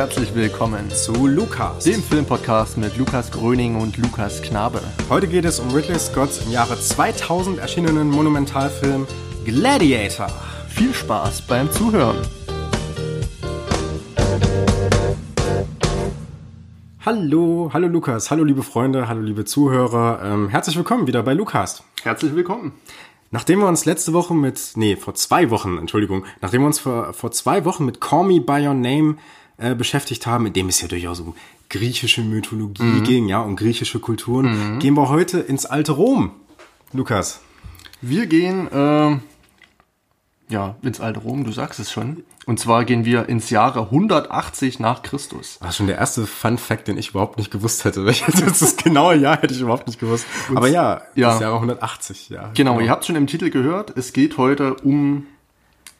Herzlich willkommen zu Lukas, dem Filmpodcast mit Lukas Gröning und Lukas Knabe. Heute geht es um Ridley Scotts im Jahre 2000 erschienenen Monumentalfilm Gladiator. Viel Spaß beim Zuhören. Hallo, hallo Lukas, hallo liebe Freunde, hallo liebe Zuhörer. Ähm, herzlich willkommen wieder bei Lukas. Herzlich willkommen. Nachdem wir uns letzte Woche mit, nee, vor zwei Wochen, Entschuldigung, nachdem wir uns vor, vor zwei Wochen mit Call Me By Your Name äh, beschäftigt haben, in dem es ja durchaus um griechische Mythologie mhm. ging, ja, um griechische Kulturen, mhm. gehen wir heute ins alte Rom. Lukas. Wir gehen, äh, ja, ins alte Rom, du sagst es schon. Und zwar gehen wir ins Jahre 180 nach Christus. Das war schon der erste Fun Fact, den ich überhaupt nicht gewusst hätte. Das genaue Jahr hätte ich überhaupt nicht gewusst. Aber ja, ja, das Jahre 180, ja. Genau, genau, ihr habt schon im Titel gehört, es geht heute um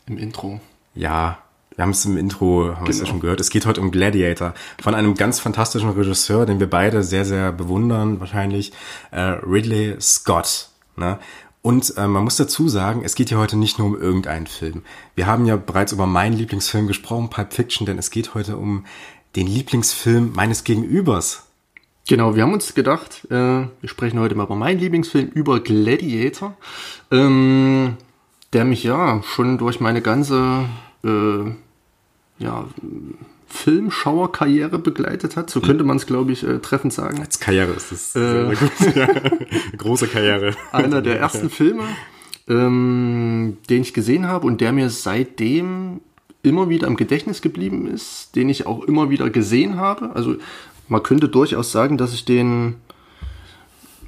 im Intro. Ja, wir haben es im Intro, haben genau. es ja schon gehört. Es geht heute um Gladiator von einem ganz fantastischen Regisseur, den wir beide sehr, sehr bewundern, wahrscheinlich, äh, Ridley Scott. Ne? Und äh, man muss dazu sagen, es geht hier heute nicht nur um irgendeinen Film. Wir haben ja bereits über meinen Lieblingsfilm gesprochen, Pulp Fiction, denn es geht heute um den Lieblingsfilm meines Gegenübers. Genau, wir haben uns gedacht, äh, wir sprechen heute mal über meinen Lieblingsfilm, über Gladiator, ähm, der mich ja schon durch meine ganze äh, ja, Filmschauerkarriere begleitet hat. So könnte man es, glaube ich, äh, treffend sagen. Als Karriere ist es äh. Ja. Große Karriere. Einer der ersten Filme, ähm, den ich gesehen habe und der mir seitdem immer wieder im Gedächtnis geblieben ist, den ich auch immer wieder gesehen habe. Also man könnte durchaus sagen, dass ich den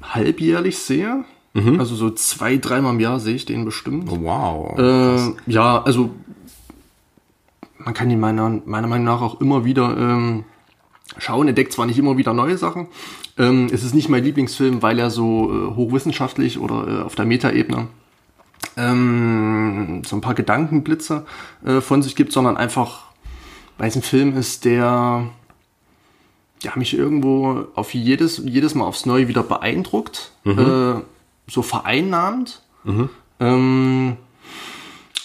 halbjährlich sehe. Mhm. Also so zwei, dreimal im Jahr sehe ich den bestimmt. Wow. Äh, ja, also man kann ihn meiner, meiner Meinung nach auch immer wieder ähm, schauen. Er deckt zwar nicht immer wieder neue Sachen. Ähm, es ist nicht mein Lieblingsfilm, weil er so äh, hochwissenschaftlich oder äh, auf der Metaebene ähm, so ein paar Gedankenblitze äh, von sich gibt, sondern einfach, weil es ein Film ist, der ja, mich irgendwo auf jedes, jedes Mal aufs Neue wieder beeindruckt, mhm. äh, so vereinnahmt. Mhm. Ähm,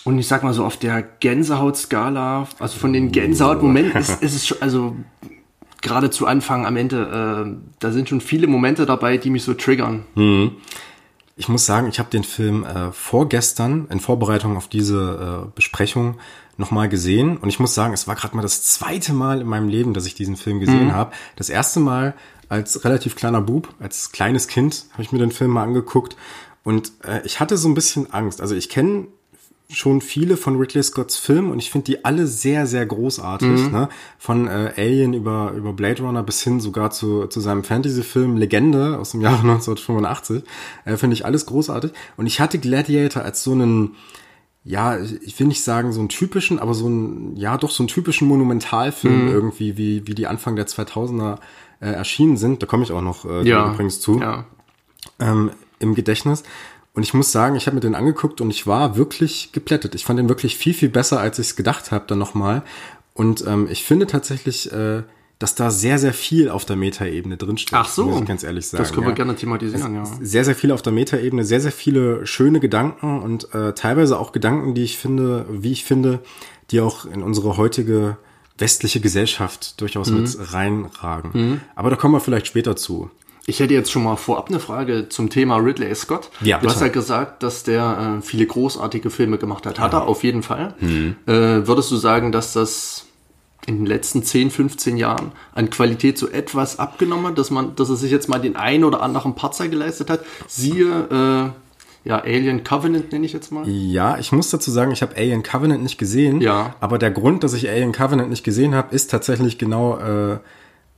und ich sag mal so, auf der Gänsehautskala, also von den Gänsehautmomenten ist, ist es schon, also gerade zu Anfang, am Ende, äh, da sind schon viele Momente dabei, die mich so triggern. Mhm. Ich muss sagen, ich habe den Film äh, vorgestern in Vorbereitung auf diese äh, Besprechung nochmal gesehen und ich muss sagen, es war gerade mal das zweite Mal in meinem Leben, dass ich diesen Film gesehen mhm. habe. Das erste Mal als relativ kleiner Bub, als kleines Kind habe ich mir den Film mal angeguckt und äh, ich hatte so ein bisschen Angst. Also ich kenne schon viele von Ridley Scotts Filmen und ich finde die alle sehr, sehr großartig. Mhm. Ne? Von äh, Alien über, über Blade Runner bis hin sogar zu, zu seinem Fantasy-Film Legende aus dem Jahre 1985. Äh, finde ich alles großartig. Und ich hatte Gladiator als so einen, ja, ich will nicht sagen so einen typischen, aber so einen, ja, doch so einen typischen Monumentalfilm mhm. irgendwie, wie, wie die Anfang der 2000er äh, erschienen sind. Da komme ich auch noch äh, ja. übrigens zu. Ja. Ähm, Im Gedächtnis. Und ich muss sagen, ich habe mir den angeguckt und ich war wirklich geplättet. Ich fand den wirklich viel, viel besser, als ich es gedacht habe dann nochmal. Und ähm, ich finde tatsächlich, äh, dass da sehr, sehr viel auf der Metaebene drinsteht. Ach so. Muss ich ganz ehrlich sagen. Das können wir ja. gerne thematisieren, ja. Sehr, sehr viel auf der Metaebene, sehr, sehr viele schöne Gedanken und äh, teilweise auch Gedanken, die ich finde, wie ich finde, die auch in unsere heutige westliche Gesellschaft durchaus mhm. mit reinragen. Mhm. Aber da kommen wir vielleicht später zu. Ich hätte jetzt schon mal vorab eine Frage zum Thema Ridley Scott. Ja, du hast ja gesagt, dass der äh, viele großartige Filme gemacht hat. Hat ja. er auf jeden Fall. Mhm. Äh, würdest du sagen, dass das in den letzten 10, 15 Jahren an Qualität so etwas abgenommen hat, dass man, dass er sich jetzt mal den einen oder anderen Patzer geleistet hat? Siehe, äh, ja, Alien Covenant nenne ich jetzt mal. Ja, ich muss dazu sagen, ich habe Alien Covenant nicht gesehen. Ja. Aber der Grund, dass ich Alien Covenant nicht gesehen habe, ist tatsächlich genau äh, äh,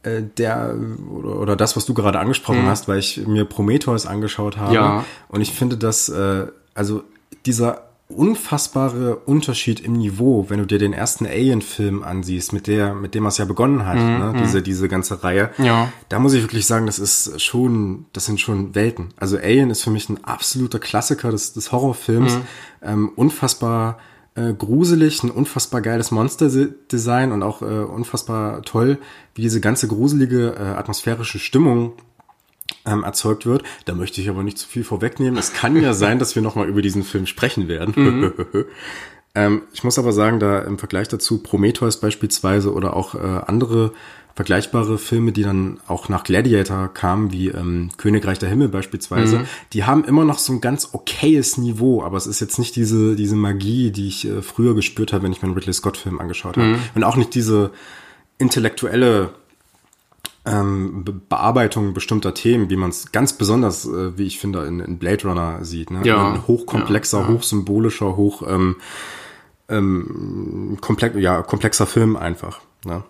der oder, das, was du gerade angesprochen mhm. hast, weil ich mir Prometheus angeschaut habe. Ja. Und ich finde, dass äh, also dieser unfassbare Unterschied im Niveau, wenn du dir den ersten Alien-Film ansiehst, mit der, mit dem es ja begonnen hat, mhm. ne? diese, diese ganze Reihe. Ja. Da muss ich wirklich sagen, das ist schon, das sind schon Welten. Also Alien ist für mich ein absoluter Klassiker des, des Horrorfilms, mhm. ähm, unfassbar äh, gruselig, ein unfassbar geiles Monster-Design und auch äh, unfassbar toll, wie diese ganze gruselige äh, atmosphärische Stimmung ähm, erzeugt wird. Da möchte ich aber nicht zu viel vorwegnehmen. Es kann ja sein, dass wir nochmal über diesen Film sprechen werden. Mhm. Ähm, ich muss aber sagen, da im Vergleich dazu Prometheus beispielsweise oder auch äh, andere vergleichbare Filme, die dann auch nach Gladiator kamen, wie ähm, Königreich der Himmel beispielsweise, mhm. die haben immer noch so ein ganz okayes Niveau, aber es ist jetzt nicht diese, diese Magie, die ich äh, früher gespürt habe, wenn ich mir einen Ridley Scott-Film angeschaut habe. Mhm. Und auch nicht diese intellektuelle ähm, Bearbeitung bestimmter Themen, wie man es ganz besonders, äh, wie ich finde, in, in Blade Runner sieht. Ne? Ja. Ein hochkomplexer, ja, ja. hochsymbolischer, hoch ähm, ähm, komplex, ja, komplexer Film einfach. Ne?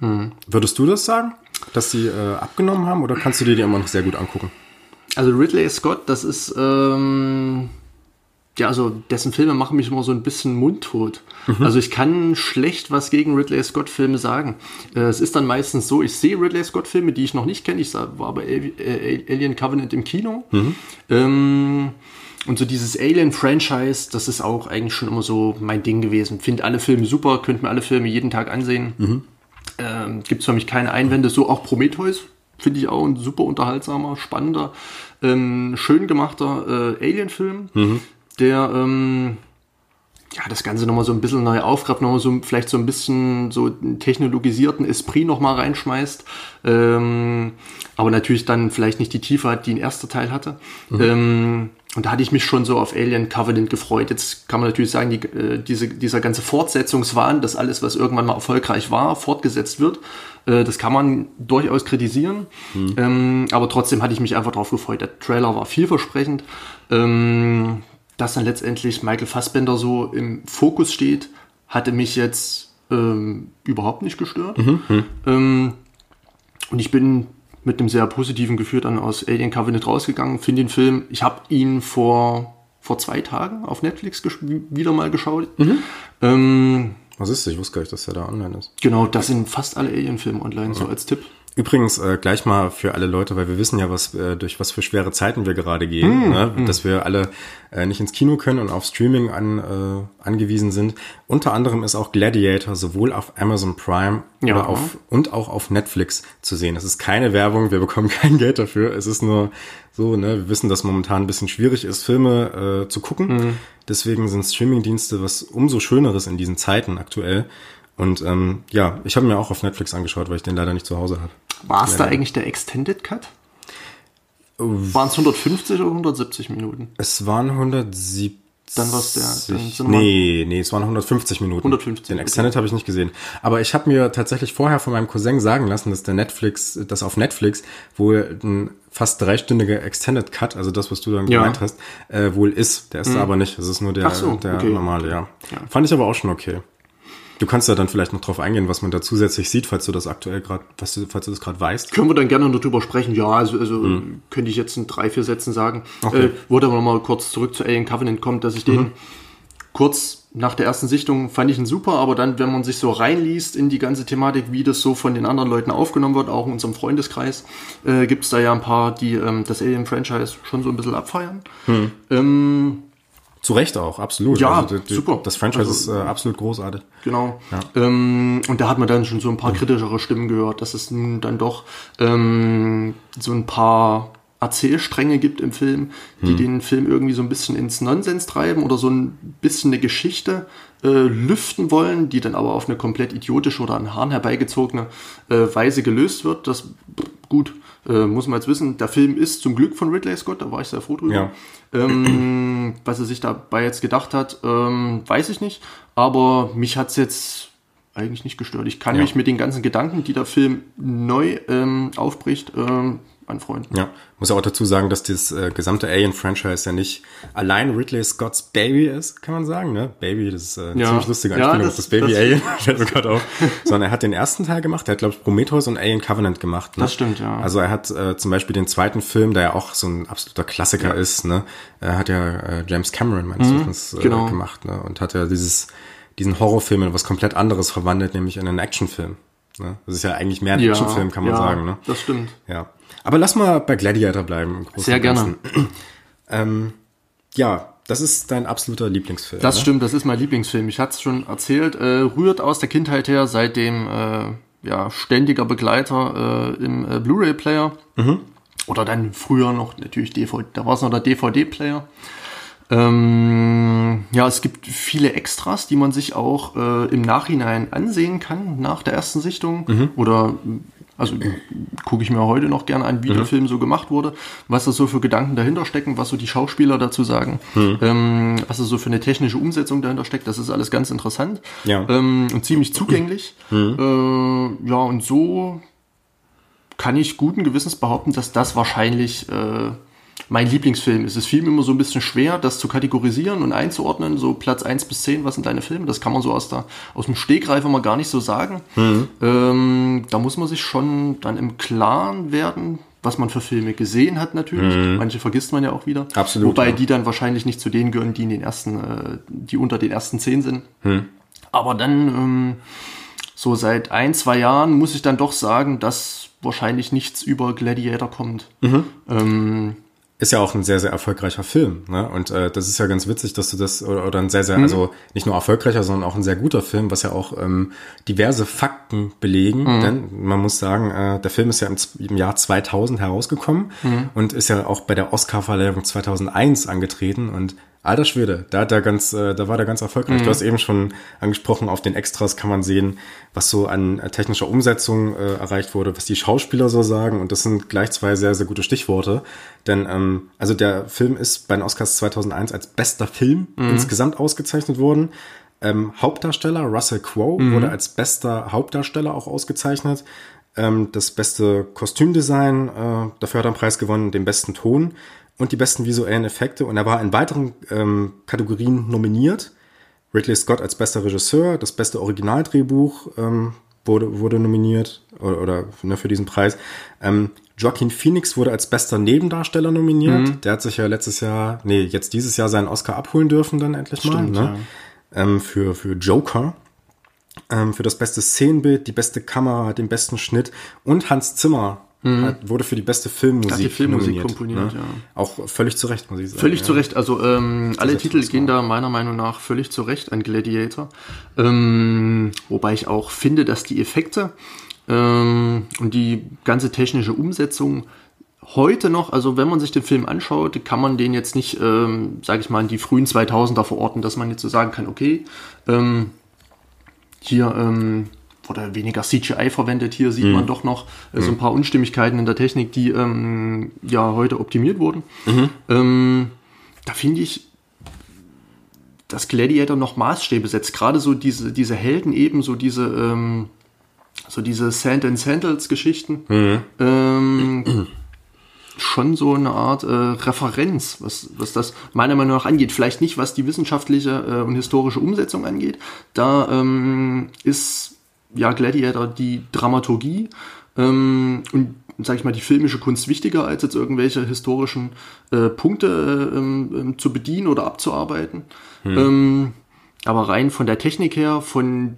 Mhm. Würdest du das sagen, dass sie äh, abgenommen haben oder kannst du dir die immer noch sehr gut angucken? Also Ridley Scott, das ist ähm, ja, also dessen Filme machen mich immer so ein bisschen mundtot. Mhm. Also ich kann schlecht was gegen Ridley Scott Filme sagen. Äh, es ist dann meistens so, ich sehe Ridley Scott Filme, die ich noch nicht kenne. Ich war bei äh, Alien Covenant im Kino. Mhm. Ähm, und so dieses Alien-Franchise, das ist auch eigentlich schon immer so mein Ding gewesen. Finde alle Filme super, könnte mir alle Filme jeden Tag ansehen. Mhm. Ähm, Gibt es für mich keine Einwände. So auch Prometheus finde ich auch ein super unterhaltsamer, spannender, ähm, schön gemachter äh, Alien-Film. Mhm der ähm, ja, das Ganze nochmal so ein bisschen neu aufgreift, nochmal so vielleicht so ein bisschen so einen technologisierten Esprit nochmal reinschmeißt. Ähm, aber natürlich dann vielleicht nicht die Tiefe hat, die ein erster Teil hatte. Mhm. Ähm, und da hatte ich mich schon so auf Alien Covenant gefreut. Jetzt kann man natürlich sagen, die, äh, diese, dieser ganze Fortsetzungswahn, dass alles, was irgendwann mal erfolgreich war, fortgesetzt wird, äh, das kann man durchaus kritisieren. Mhm. Ähm, aber trotzdem hatte ich mich einfach drauf gefreut. Der Trailer war vielversprechend. Ähm, dass dann letztendlich Michael Fassbender so im Fokus steht, hatte mich jetzt ähm, überhaupt nicht gestört. Mhm. mhm. Ähm, und ich bin mit einem sehr positiven Gefühl dann aus Alien Covenant rausgegangen, finde den Film, ich habe ihn vor, vor zwei Tagen auf Netflix wieder mal geschaut. Mhm. Ähm, Was ist das? Ich wusste gar nicht, dass er da online ist. Genau, das sind fast alle Alien-Filme online, okay. so als Tipp. Übrigens äh, gleich mal für alle Leute, weil wir wissen ja, was äh, durch was für schwere Zeiten wir gerade gehen, mm, ne? mm. dass wir alle äh, nicht ins Kino können und auf Streaming an, äh, angewiesen sind. Unter anderem ist auch Gladiator sowohl auf Amazon Prime ja. oder auf, und auch auf Netflix zu sehen. Das ist keine Werbung, wir bekommen kein Geld dafür. Es ist nur so, ne, wir wissen, dass momentan ein bisschen schwierig ist, Filme äh, zu gucken. Mm. Deswegen sind Streamingdienste was umso Schöneres in diesen Zeiten aktuell. Und ähm, ja, ich habe mir auch auf Netflix angeschaut, weil ich den leider nicht zu Hause habe. War es da eigentlich der Extended Cut? Waren es 150 oder 170 Minuten? Es waren 170. Dann war es der. Dann nee, nee, es waren 150 Minuten. 150. Den Extended okay. habe ich nicht gesehen. Aber ich habe mir tatsächlich vorher von meinem Cousin sagen lassen, dass der Netflix, dass auf Netflix wohl ein fast dreistündiger Extended Cut, also das, was du dann ja. gemeint hast, äh, wohl ist. Der ist mhm. da aber nicht. Es ist nur der, so, der okay. normale, ja. ja. Fand ich aber auch schon okay. Du kannst ja dann vielleicht noch drauf eingehen, was man da zusätzlich sieht, falls du das aktuell gerade, falls du das gerade weißt. Können wir dann gerne noch drüber sprechen. Ja, also, also hm. könnte ich jetzt in drei, vier Sätzen sagen. Okay. Äh, wurde aber nochmal kurz zurück zu Alien Covenant kommt, dass ich den mhm. kurz nach der ersten Sichtung fand ich ihn super, aber dann, wenn man sich so reinliest in die ganze Thematik, wie das so von den anderen Leuten aufgenommen wird, auch in unserem Freundeskreis, äh, gibt es da ja ein paar, die ähm, das Alien-Franchise schon so ein bisschen abfeiern. Hm. Ähm, zu Recht auch, absolut. Ja, also, die, super. Das Franchise also, ist äh, absolut großartig. Genau. Ja. Ähm, und da hat man dann schon so ein paar kritischere Stimmen gehört, dass es nun dann doch ähm, so ein paar Erzählstränge gibt im Film, die hm. den Film irgendwie so ein bisschen ins Nonsens treiben oder so ein bisschen eine Geschichte äh, lüften wollen, die dann aber auf eine komplett idiotische oder an Haaren herbeigezogene äh, Weise gelöst wird. Das gut, äh, muss man jetzt wissen. Der Film ist zum Glück von Ridley Scott, da war ich sehr froh drüber. Ja. Ähm, was er sich dabei jetzt gedacht hat, ähm, weiß ich nicht. Aber mich hat es jetzt eigentlich nicht gestört. Ich kann ja. mich mit den ganzen Gedanken, die der Film neu ähm, aufbricht, ähm, anfreunden. Ja, muss auch dazu sagen, dass das äh, gesamte Alien-Franchise ja nicht allein Ridley Scotts Baby ist, kann man sagen, ne? Baby, das ist äh, eine ja. ziemlich lustige Anspielung ja, das, auf das Baby das, Alien, fällt mir gerade auf. Sondern er hat den ersten Teil gemacht, er hat, glaube ich, Prometheus und Alien Covenant gemacht. Ne? Das stimmt, ja. Also er hat äh, zum Beispiel den zweiten Film, der ja auch so ein absoluter Klassiker ja. ist, ne? Er hat ja äh, James Cameron, meines mhm, Wissens, äh, genau. gemacht, ne? Und hat ja dieses, diesen Horrorfilm in was komplett anderes verwandelt, nämlich in einen Actionfilm. Ne? Das ist ja eigentlich mehr ein ja, Actionfilm, kann man ja, sagen. Ne? Das stimmt. Ja. Aber lass mal bei Gladiator bleiben. Sehr gerne. ähm, ja, das ist dein absoluter Lieblingsfilm. Das ne? stimmt, das ist mein Lieblingsfilm. Ich hatte es schon erzählt. Äh, rührt aus der Kindheit her, seitdem äh, ja, ständiger Begleiter äh, im äh, Blu-ray-Player. Mhm. Oder dann früher noch natürlich DVD, da war es noch der DVD-Player. Ähm, ja, es gibt viele Extras, die man sich auch äh, im Nachhinein ansehen kann, nach der ersten Sichtung. Mhm. Oder also gucke ich mir heute noch gerne an, wie mhm. der Film so gemacht wurde, was da so für Gedanken dahinter stecken, was so die Schauspieler dazu sagen, mhm. ähm, was da so für eine technische Umsetzung dahinter steckt. Das ist alles ganz interessant ja. ähm, und ziemlich zugänglich. Mhm. Äh, ja, und so kann ich guten Gewissens behaupten, dass das wahrscheinlich äh, mein Lieblingsfilm ist. Es fiel mir immer so ein bisschen schwer, das zu kategorisieren und einzuordnen, so Platz 1 bis 10, was sind deine Filme? Das kann man so aus, der, aus dem Stegreif immer gar nicht so sagen. Mhm. Ähm, da muss man sich schon dann im Klaren werden, was man für Filme gesehen hat natürlich. Mhm. Manche vergisst man ja auch wieder. Absolut. Wobei ja. die dann wahrscheinlich nicht zu denen gehören, die in den ersten, äh, die unter den ersten 10 sind. Mhm. Aber dann, ähm, so seit ein, zwei Jahren muss ich dann doch sagen, dass wahrscheinlich nichts über Gladiator kommt. Mhm. Ähm, ist ja auch ein sehr, sehr erfolgreicher Film. Ne? Und äh, das ist ja ganz witzig, dass du das, oder, oder ein sehr, sehr, mhm. also nicht nur erfolgreicher, sondern auch ein sehr guter Film, was ja auch ähm, diverse Fakten belegen. Mhm. Denn man muss sagen, äh, der Film ist ja im, im Jahr 2000 herausgekommen mhm. und ist ja auch bei der Oscar-Verleihung 2001 angetreten. Und Alter Schwede, da hat er ganz, äh, da war der ganz erfolgreich. Mhm. Du hast eben schon angesprochen, auf den Extras kann man sehen, was so an äh, technischer Umsetzung äh, erreicht wurde, was die Schauspieler so sagen. Und das sind gleich zwei sehr, sehr gute Stichworte. Denn ähm, also der Film ist bei den Oscars 2001 als bester Film mhm. insgesamt ausgezeichnet worden. Ähm, Hauptdarsteller Russell Crowe mhm. wurde als bester Hauptdarsteller auch ausgezeichnet. Ähm, das beste Kostümdesign, äh, dafür hat er einen Preis gewonnen, den besten Ton und die besten visuellen Effekte. Und er war in weiteren ähm, Kategorien nominiert. Ridley Scott als bester Regisseur, das beste Originaldrehbuch ähm, wurde, wurde nominiert oder, oder ne, für diesen Preis. Ähm, Joaquin Phoenix wurde als bester Nebendarsteller nominiert. Mhm. Der hat sich ja letztes Jahr, nee, jetzt dieses Jahr seinen Oscar abholen dürfen dann endlich Stimmt, mal. Ne? Ja. Ähm, für, für Joker. Ähm, für das beste Szenenbild, die beste Kamera, den besten Schnitt und Hans Zimmer Mhm. Hat, wurde für die beste Filmmusik, Hat die Filmmusik nominiert, komponiert. Ne? Ja. Auch völlig zu Recht, muss ich sagen. Völlig ja. zu Recht. Also ähm, alle Titel gehen da meiner Meinung nach völlig zu Recht an Gladiator. Ähm, wobei ich auch finde, dass die Effekte ähm, und die ganze technische Umsetzung heute noch, also wenn man sich den Film anschaut, kann man den jetzt nicht, ähm, sage ich mal, in die frühen 2000er verorten, dass man jetzt so sagen kann, okay, ähm, hier ähm, wurde weniger CGI verwendet. Hier sieht mhm. man doch noch äh, so ein mhm. paar Unstimmigkeiten in der Technik, die ähm, ja heute optimiert wurden. Mhm. Ähm, da finde ich, dass Gladiator noch Maßstäbe setzt. Gerade so diese, diese Helden eben, so diese, ähm, so diese Sand and Sandals Geschichten. Mhm. Ähm, schon so eine Art äh, Referenz, was, was das meiner Meinung nach angeht. Vielleicht nicht, was die wissenschaftliche äh, und historische Umsetzung angeht. Da ähm, ist ja, Gladiator die Dramaturgie ähm, und sag ich mal, die filmische Kunst wichtiger, als jetzt irgendwelche historischen äh, Punkte äh, ähm, zu bedienen oder abzuarbeiten. Hm. Ähm, aber rein von der Technik her, von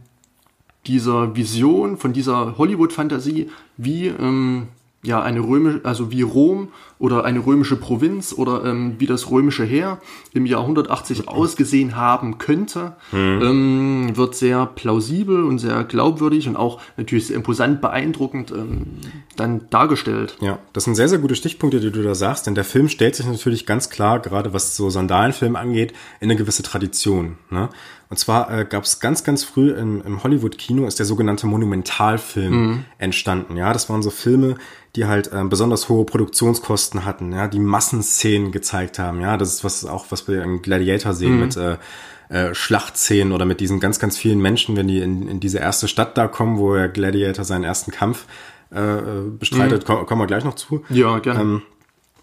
dieser Vision, von dieser Hollywood-Fantasie, wie ähm, ja eine römische, also wie Rom oder eine römische Provinz oder ähm, wie das römische Heer im Jahr 180 ausgesehen haben könnte, mhm. ähm, wird sehr plausibel und sehr glaubwürdig und auch natürlich sehr imposant, beeindruckend ähm, dann dargestellt. Ja, das sind sehr, sehr gute Stichpunkte, die du da sagst, denn der Film stellt sich natürlich ganz klar, gerade was so Sandalenfilm angeht, in eine gewisse Tradition. Ne? Und zwar äh, gab es ganz, ganz früh im, im Hollywood-Kino ist der sogenannte Monumentalfilm mhm. entstanden. Ja, das waren so Filme, die halt äh, besonders hohe Produktionskosten hatten, ja, die Massenszenen gezeigt haben. Ja, das ist was auch was wir im Gladiator sehen mhm. mit äh, äh, Schlachtszenen oder mit diesen ganz, ganz vielen Menschen, wenn die in, in diese erste Stadt da kommen, wo der Gladiator seinen ersten Kampf äh, äh bestreitet. Mhm. kommen wir gleich noch zu. Ja, gerne. Ähm,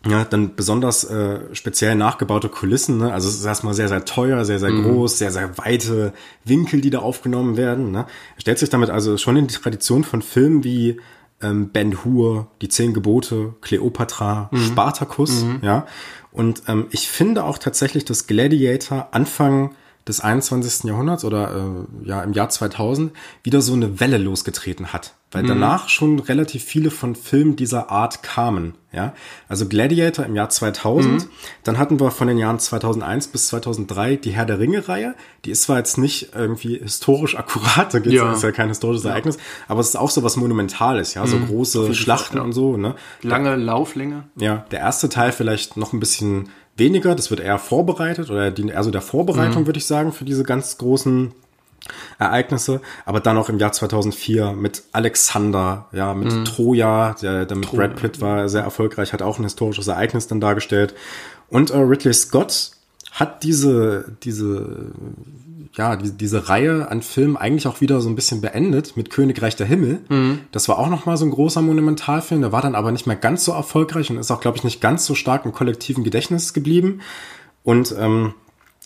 ja, dann besonders äh, speziell nachgebaute Kulissen. Ne? Also es ist erstmal sehr, sehr teuer, sehr, sehr mhm. groß, sehr, sehr weite Winkel, die da aufgenommen werden. Ne? Er stellt sich damit also schon in die Tradition von Filmen wie ähm, Ben Hur, Die Zehn Gebote, Cleopatra, mhm. Spartacus. Mhm. Ja, und ähm, ich finde auch tatsächlich, dass Gladiator Anfang des 21. Jahrhunderts oder äh, ja im Jahr 2000 wieder so eine Welle losgetreten hat weil mhm. danach schon relativ viele von Filmen dieser Art kamen. Ja, also Gladiator im Jahr 2000, mhm. dann hatten wir von den Jahren 2001 bis 2003 die Herr der Ringe Reihe. Die ist zwar jetzt nicht irgendwie historisch akkurat, da geht's, ja. ist ja kein historisches ja. Ereignis, aber es ist auch so was Monumentales, ja, so mhm. große Schlachten ja. und so, ne? Lange Lauflänge. Ja, der erste Teil vielleicht noch ein bisschen weniger, das wird eher vorbereitet oder dient eher so der Vorbereitung, mhm. würde ich sagen, für diese ganz großen Ereignisse, aber dann auch im Jahr 2004 mit Alexander, ja, mit mhm. Troja, der, der mit Troja. Brad Pitt war sehr erfolgreich, hat auch ein historisches Ereignis dann dargestellt. Und äh, Ridley Scott hat diese, diese, ja, die, diese Reihe an Filmen eigentlich auch wieder so ein bisschen beendet mit Königreich der Himmel. Mhm. Das war auch nochmal so ein großer Monumentalfilm, der war dann aber nicht mehr ganz so erfolgreich und ist auch, glaube ich, nicht ganz so stark im kollektiven Gedächtnis geblieben. Und ähm,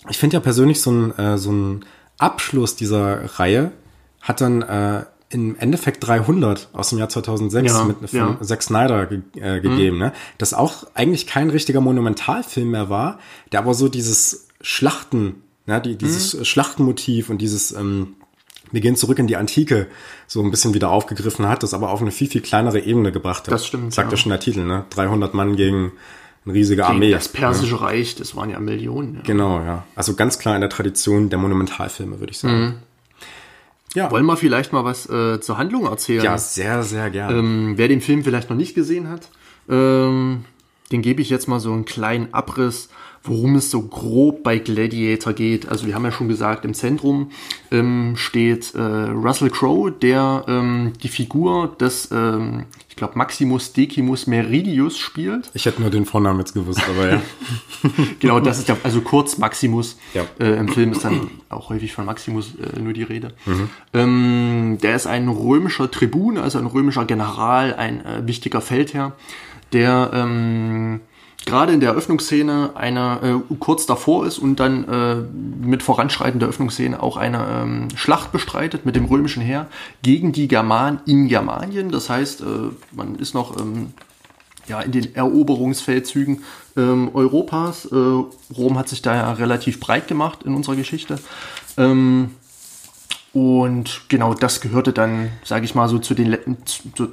ich finde ja persönlich so ein, äh, so ein Abschluss dieser Reihe hat dann äh, im Endeffekt 300 aus dem Jahr 2006 ja, mit von ja. Zack Snyder ge äh, gegeben, mhm. ne? Das auch eigentlich kein richtiger Monumentalfilm mehr war, der aber so dieses Schlachten, ne, die, dieses mhm. Schlachtenmotiv und dieses ähm, wir gehen zurück in die Antike so ein bisschen wieder aufgegriffen hat, das aber auf eine viel, viel kleinere Ebene gebracht hat. Das stimmt. Sagt ja schon der Titel, ne? 300 Mann gegen eine riesige Armee. Das persische ja. Reich, das waren ja Millionen. Ja. Genau, ja. Also ganz klar in der Tradition der Monumentalfilme, würde ich sagen. Mhm. Ja. Wollen wir vielleicht mal was äh, zur Handlung erzählen? Ja, sehr, sehr gerne. Ähm, wer den Film vielleicht noch nicht gesehen hat, ähm, den gebe ich jetzt mal so einen kleinen Abriss worum es so grob bei Gladiator geht. Also wir haben ja schon gesagt, im Zentrum ähm, steht äh, Russell Crowe, der ähm, die Figur des, ähm, ich glaube, Maximus Decimus Meridius spielt. Ich hätte nur den Vornamen jetzt gewusst, aber ja. genau, das ist ja, also kurz Maximus. Ja. Äh, Im Film ist dann auch häufig von Maximus äh, nur die Rede. Mhm. Ähm, der ist ein römischer Tribun, also ein römischer General, ein äh, wichtiger Feldherr, der ähm, gerade in der Eröffnungsszene eine äh, kurz davor ist und dann äh, mit voranschreitender Öffnungsszene auch eine ähm, Schlacht bestreitet mit dem römischen Heer gegen die Germanen in Germanien. Das heißt, äh, man ist noch ähm, ja, in den Eroberungsfeldzügen ähm, Europas. Äh, Rom hat sich da ja relativ breit gemacht in unserer Geschichte. Ähm, und genau das gehörte dann, sage ich mal, so zu den zu,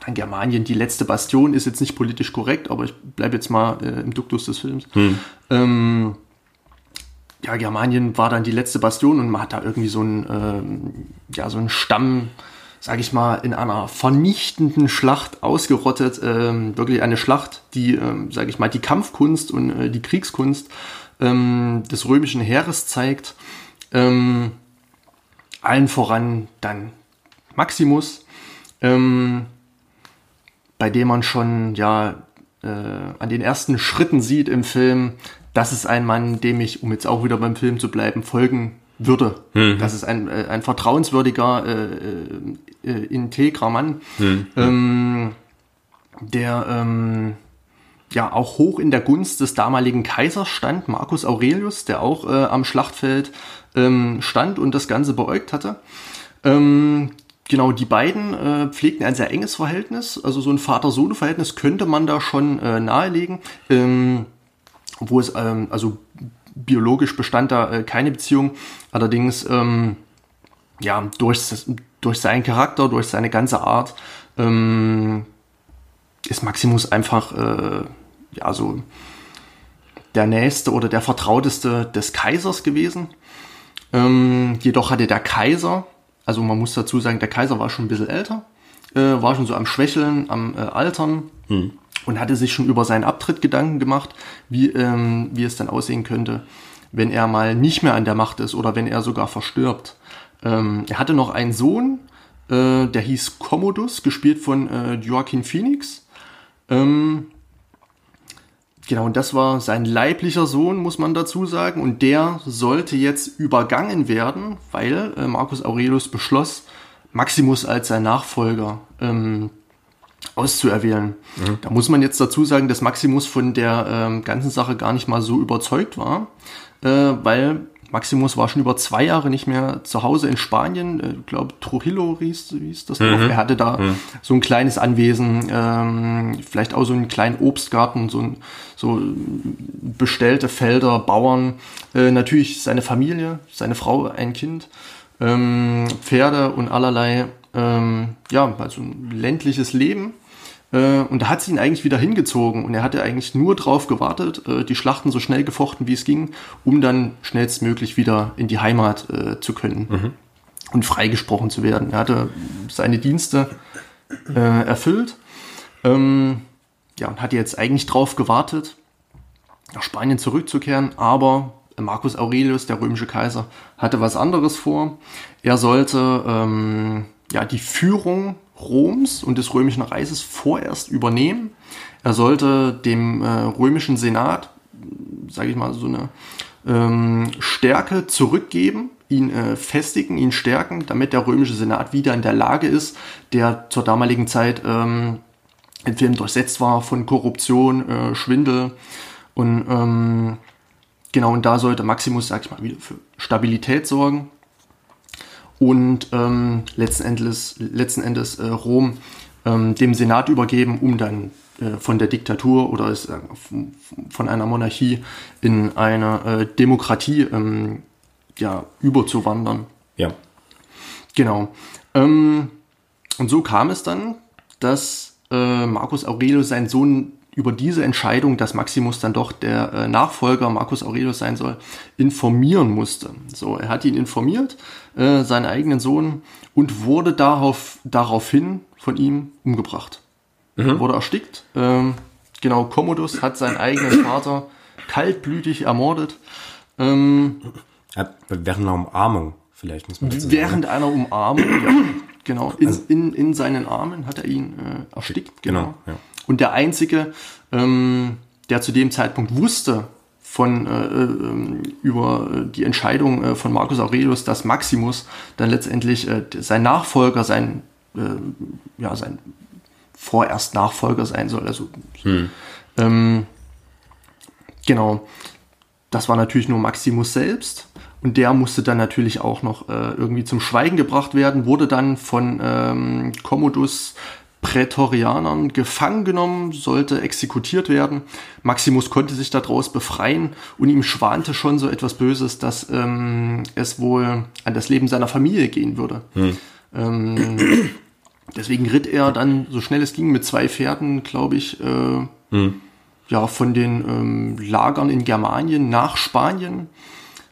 dann Germanien die letzte Bastion ist jetzt nicht politisch korrekt, aber ich bleibe jetzt mal äh, im Duktus des Films. Hm. Ähm, ja, Germanien war dann die letzte Bastion und man hat da irgendwie so einen, ähm, ja, so einen Stamm, sage ich mal, in einer vernichtenden Schlacht ausgerottet. Ähm, wirklich eine Schlacht, die, ähm, sage ich mal, die Kampfkunst und äh, die Kriegskunst ähm, des römischen Heeres zeigt. Ähm, allen voran dann Maximus. Ähm, bei dem man schon ja äh, an den ersten Schritten sieht im Film, das ist ein Mann, dem ich, um jetzt auch wieder beim Film zu bleiben, folgen würde. Mhm. Das ist ein, äh, ein vertrauenswürdiger, äh, äh, äh integrer Mann, mhm. ähm, der ähm, ja auch hoch in der Gunst des damaligen Kaisers stand, Marcus Aurelius, der auch äh, am Schlachtfeld ähm, stand und das Ganze beäugt hatte. Ähm, Genau, die beiden äh, pflegten ein sehr enges Verhältnis. Also so ein Vater-Sohn-Verhältnis könnte man da schon äh, nahelegen. Ähm, wo es, ähm, also biologisch bestand da äh, keine Beziehung. Allerdings, ähm, ja, durch, durch seinen Charakter, durch seine ganze Art, ähm, ist Maximus einfach, äh, ja, so der Nächste oder der Vertrauteste des Kaisers gewesen. Ähm, jedoch hatte der Kaiser also man muss dazu sagen, der Kaiser war schon ein bisschen älter, äh, war schon so am Schwächeln, am äh, Altern hm. und hatte sich schon über seinen Abtritt Gedanken gemacht, wie, ähm, wie es dann aussehen könnte, wenn er mal nicht mehr an der Macht ist oder wenn er sogar verstirbt. Ähm, er hatte noch einen Sohn, äh, der hieß Commodus, gespielt von äh, Joaquin Phoenix. Ähm, Genau, und das war sein leiblicher Sohn, muss man dazu sagen. Und der sollte jetzt übergangen werden, weil äh, Marcus Aurelius beschloss, Maximus als sein Nachfolger ähm, auszuerwählen. Mhm. Da muss man jetzt dazu sagen, dass Maximus von der ähm, ganzen Sache gar nicht mal so überzeugt war, äh, weil Maximus war schon über zwei Jahre nicht mehr zu Hause in Spanien. Ich äh, glaube, Trujillo hieß, hieß das mhm. Er hatte da mhm. so ein kleines Anwesen, ähm, vielleicht auch so einen kleinen Obstgarten, so, ein, so bestellte Felder, Bauern. Äh, natürlich seine Familie, seine Frau, ein Kind, ähm, Pferde und allerlei, ähm, ja, also ein ländliches Leben. Äh, und da hat sie ihn eigentlich wieder hingezogen und er hatte eigentlich nur drauf gewartet, äh, die Schlachten so schnell gefochten, wie es ging, um dann schnellstmöglich wieder in die Heimat äh, zu können mhm. und freigesprochen zu werden. Er hatte seine Dienste erfüllt, ähm, ja, und hatte jetzt eigentlich drauf gewartet, nach Spanien zurückzukehren, aber Marcus Aurelius, der römische Kaiser, hatte was anderes vor. Er sollte ähm, ja, die Führung Roms und des römischen Reiches vorerst übernehmen. Er sollte dem äh, römischen Senat, sage ich mal, so eine ähm, Stärke zurückgeben, ihn äh, festigen, ihn stärken, damit der römische Senat wieder in der Lage ist, der zur damaligen Zeit ähm, im Film durchsetzt war von Korruption, äh, Schwindel und ähm, genau, und da sollte Maximus, sag ich mal, wieder für Stabilität sorgen und ähm, letzten Endes, letzten Endes äh, Rom ähm, dem Senat übergeben, um dann äh, von der Diktatur oder ist, äh, von einer Monarchie in eine äh, Demokratie ähm, ja, überzuwandern. Ja. Genau. Ähm, und so kam es dann, dass äh, Marcus Aurelius seinen Sohn über diese Entscheidung, dass Maximus dann doch der äh, Nachfolger Marcus Aurelius sein soll, informieren musste. So, er hat ihn informiert, äh, seinen eigenen Sohn, und wurde darauf, daraufhin von ihm umgebracht. Mhm. Wurde erstickt. Ähm, genau, Commodus hat seinen eigenen Vater kaltblütig ermordet. Ähm, während einer Umarmung, vielleicht muss man das Während sagen. einer Umarmung, ja, genau. In, also, in, in seinen Armen hat er ihn äh, erstickt. Genau. genau ja. Und der Einzige, ähm, der zu dem Zeitpunkt wusste von äh, äh, über die Entscheidung äh, von Marcus Aurelius, dass Maximus dann letztendlich äh, sein Nachfolger, sein äh, ja sein vorerst Nachfolger sein soll. Also hm. ähm, genau, das war natürlich nur Maximus selbst. Und der musste dann natürlich auch noch äh, irgendwie zum Schweigen gebracht werden, wurde dann von ähm, Commodus Prätorianern gefangen genommen, sollte exekutiert werden. Maximus konnte sich daraus befreien und ihm schwante schon so etwas Böses, dass ähm, es wohl an das Leben seiner Familie gehen würde. Hm. Ähm, deswegen ritt er dann, so schnell es ging, mit zwei Pferden, glaube ich, äh, hm. ja, von den ähm, Lagern in Germanien nach Spanien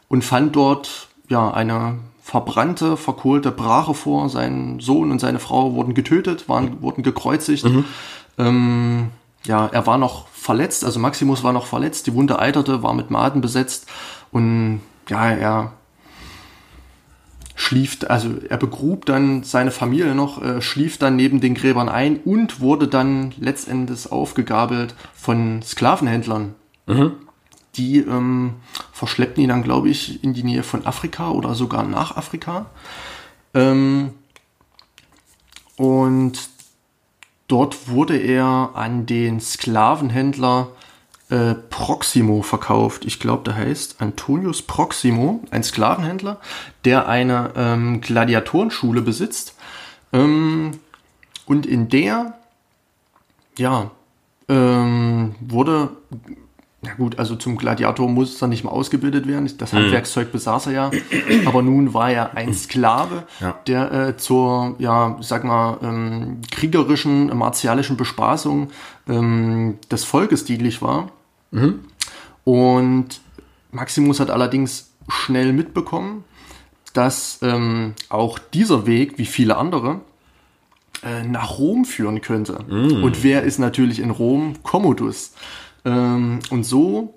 und fand dort ja eine verbrannte, verkohlte Brache vor. Sein Sohn und seine Frau wurden getötet, waren, wurden gekreuzigt. Mhm. Ähm, ja, er war noch verletzt, also Maximus war noch verletzt, die Wunde eiterte, war mit Maden besetzt und ja, er schlief, also er begrub dann seine Familie noch, äh, schlief dann neben den Gräbern ein und wurde dann letztendlich aufgegabelt von Sklavenhändlern. Mhm die ähm, verschleppten ihn dann, glaube ich, in die Nähe von Afrika oder sogar nach Afrika. Ähm, und dort wurde er an den Sklavenhändler äh, Proximo verkauft. Ich glaube, der heißt Antonius Proximo, ein Sklavenhändler, der eine ähm, Gladiatorenschule besitzt. Ähm, und in der, ja, ähm, wurde ja gut, also zum Gladiator muss er nicht mal ausgebildet werden. Das Handwerkszeug besaß er ja. Aber nun war er ein Sklave, ja. der äh, zur, ja, sag mal, ähm, kriegerischen, martialischen Bespaßung ähm, des Volkes dienlich war. Mhm. Und Maximus hat allerdings schnell mitbekommen, dass ähm, auch dieser Weg, wie viele andere, äh, nach Rom führen könnte. Mhm. Und wer ist natürlich in Rom? Commodus. Ähm, und so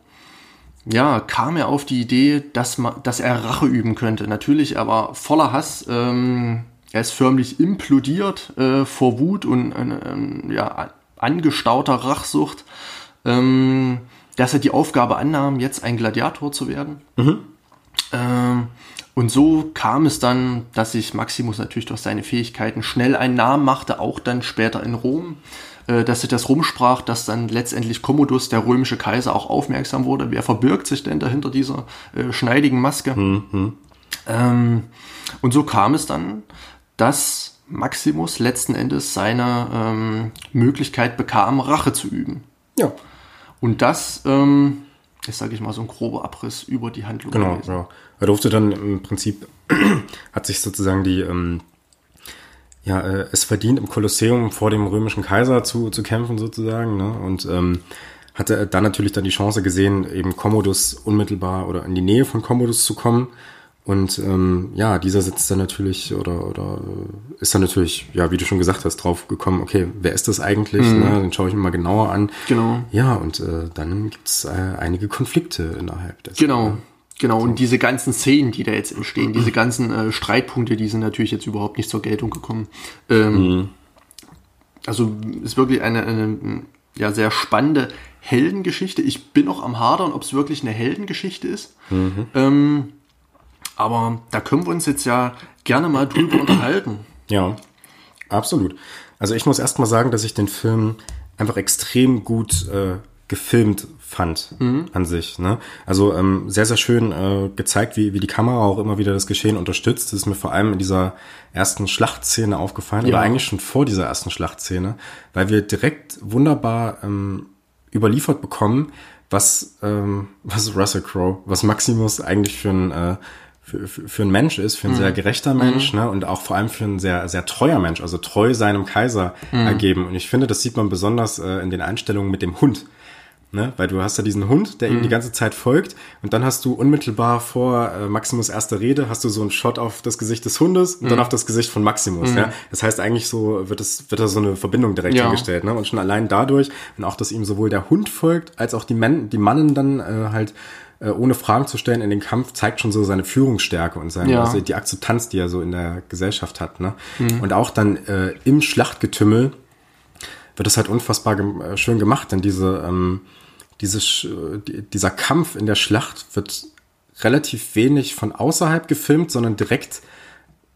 ja, kam er auf die Idee, dass, man, dass er Rache üben könnte. Natürlich, er war voller Hass. Ähm, er ist förmlich implodiert äh, vor Wut und äh, ja, angestauter Rachsucht, ähm, dass er die Aufgabe annahm, jetzt ein Gladiator zu werden. Mhm. Ähm, und so kam es dann, dass sich Maximus natürlich durch seine Fähigkeiten schnell einen Namen machte, auch dann später in Rom. Äh, dass sich das rumsprach, dass dann letztendlich Commodus, der römische Kaiser, auch aufmerksam wurde. Wer verbirgt sich denn dahinter dieser äh, schneidigen Maske? Mhm. Ähm, und so kam es dann, dass Maximus letzten Endes seine ähm, Möglichkeit bekam, Rache zu üben. Ja. Und das ähm, ist, sage ich mal, so ein grober Abriss über die Handlung. Genau, gewesen. ja. Er durfte dann im Prinzip, hat sich sozusagen die ähm, ja, äh, es verdient, im Kolosseum vor dem römischen Kaiser zu, zu kämpfen sozusagen. Ne? Und ähm, hatte dann natürlich dann die Chance gesehen, eben Commodus unmittelbar oder in die Nähe von Commodus zu kommen Und ähm, ja, dieser sitzt dann natürlich oder oder äh, ist dann natürlich, ja, wie du schon gesagt hast, drauf gekommen, okay, wer ist das eigentlich? Mhm. Ne? Dann schaue ich mir mal genauer an. Genau. Ja, und äh, dann gibt's äh, einige Konflikte innerhalb des. Genau. Genau, und diese ganzen Szenen, die da jetzt entstehen, diese ganzen äh, Streitpunkte, die sind natürlich jetzt überhaupt nicht zur Geltung gekommen. Ähm, mhm. Also ist wirklich eine, eine ja, sehr spannende Heldengeschichte. Ich bin noch am Hadern, ob es wirklich eine Heldengeschichte ist. Mhm. Ähm, aber da können wir uns jetzt ja gerne mal drüber unterhalten. Ja, absolut. Also ich muss erst mal sagen, dass ich den Film einfach extrem gut äh, gefilmt fand mhm. an sich. Ne? Also ähm, sehr, sehr schön äh, gezeigt, wie, wie die Kamera auch immer wieder das Geschehen unterstützt. Das ist mir vor allem in dieser ersten Schlachtszene aufgefallen, ja. oder eigentlich schon vor dieser ersten Schlachtszene, weil wir direkt wunderbar ähm, überliefert bekommen, was, ähm, was Russell Crowe, was Maximus eigentlich für ein äh, für, für, für ein Mensch ist, für ein mhm. sehr gerechter Mensch, mhm. ne, und auch vor allem für ein sehr, sehr treuer Mensch, also treu seinem Kaiser mhm. ergeben. Und ich finde, das sieht man besonders äh, in den Einstellungen mit dem Hund. Ne? Weil du hast ja diesen Hund, der ihm die mhm. ganze Zeit folgt und dann hast du unmittelbar vor äh, Maximus erster Rede hast du so einen Shot auf das Gesicht des Hundes und dann mhm. auf das Gesicht von Maximus. Mhm. Ja? Das heißt eigentlich so wird es wird da so eine Verbindung direkt ja. hingestellt. Ne? Und schon allein dadurch und auch, dass ihm sowohl der Hund folgt als auch die, Men die Mannen dann äh, halt äh, ohne Fragen zu stellen in den Kampf zeigt schon so seine Führungsstärke und seine, ja. also die Akzeptanz, die er so in der Gesellschaft hat. Ne? Mhm. Und auch dann äh, im Schlachtgetümmel wird es halt unfassbar gem äh, schön gemacht, denn diese, ähm, diese, die, dieser Kampf in der Schlacht wird relativ wenig von außerhalb gefilmt, sondern direkt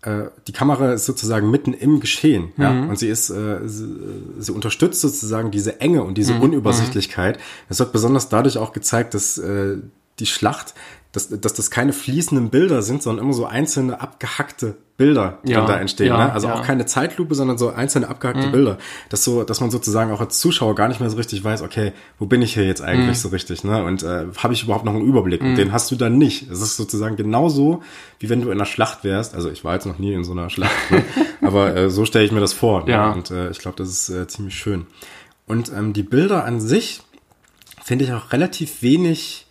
äh, die Kamera ist sozusagen mitten im Geschehen, mhm. ja, und sie ist, äh, sie, sie, unterstützt sozusagen diese Enge und diese mhm. Unübersichtlichkeit. Es wird besonders dadurch auch gezeigt, dass äh, die Schlacht, dass, dass das keine fließenden Bilder sind, sondern immer so einzelne abgehackte Bilder, die ja, da entstehen. Ja, ne? Also ja. auch keine Zeitlupe, sondern so einzelne abgehackte mhm. Bilder. Dass so, dass man sozusagen auch als Zuschauer gar nicht mehr so richtig weiß, okay, wo bin ich hier jetzt eigentlich mhm. so richtig, ne? Und äh, habe ich überhaupt noch einen Überblick? Mhm. Und den hast du dann nicht. Es ist sozusagen genauso, wie wenn du in einer Schlacht wärst. Also ich war jetzt noch nie in so einer Schlacht, ne? aber äh, so stelle ich mir das vor. Ne? Ja. Und äh, ich glaube, das ist äh, ziemlich schön. Und ähm, die Bilder an sich finde ich auch relativ wenig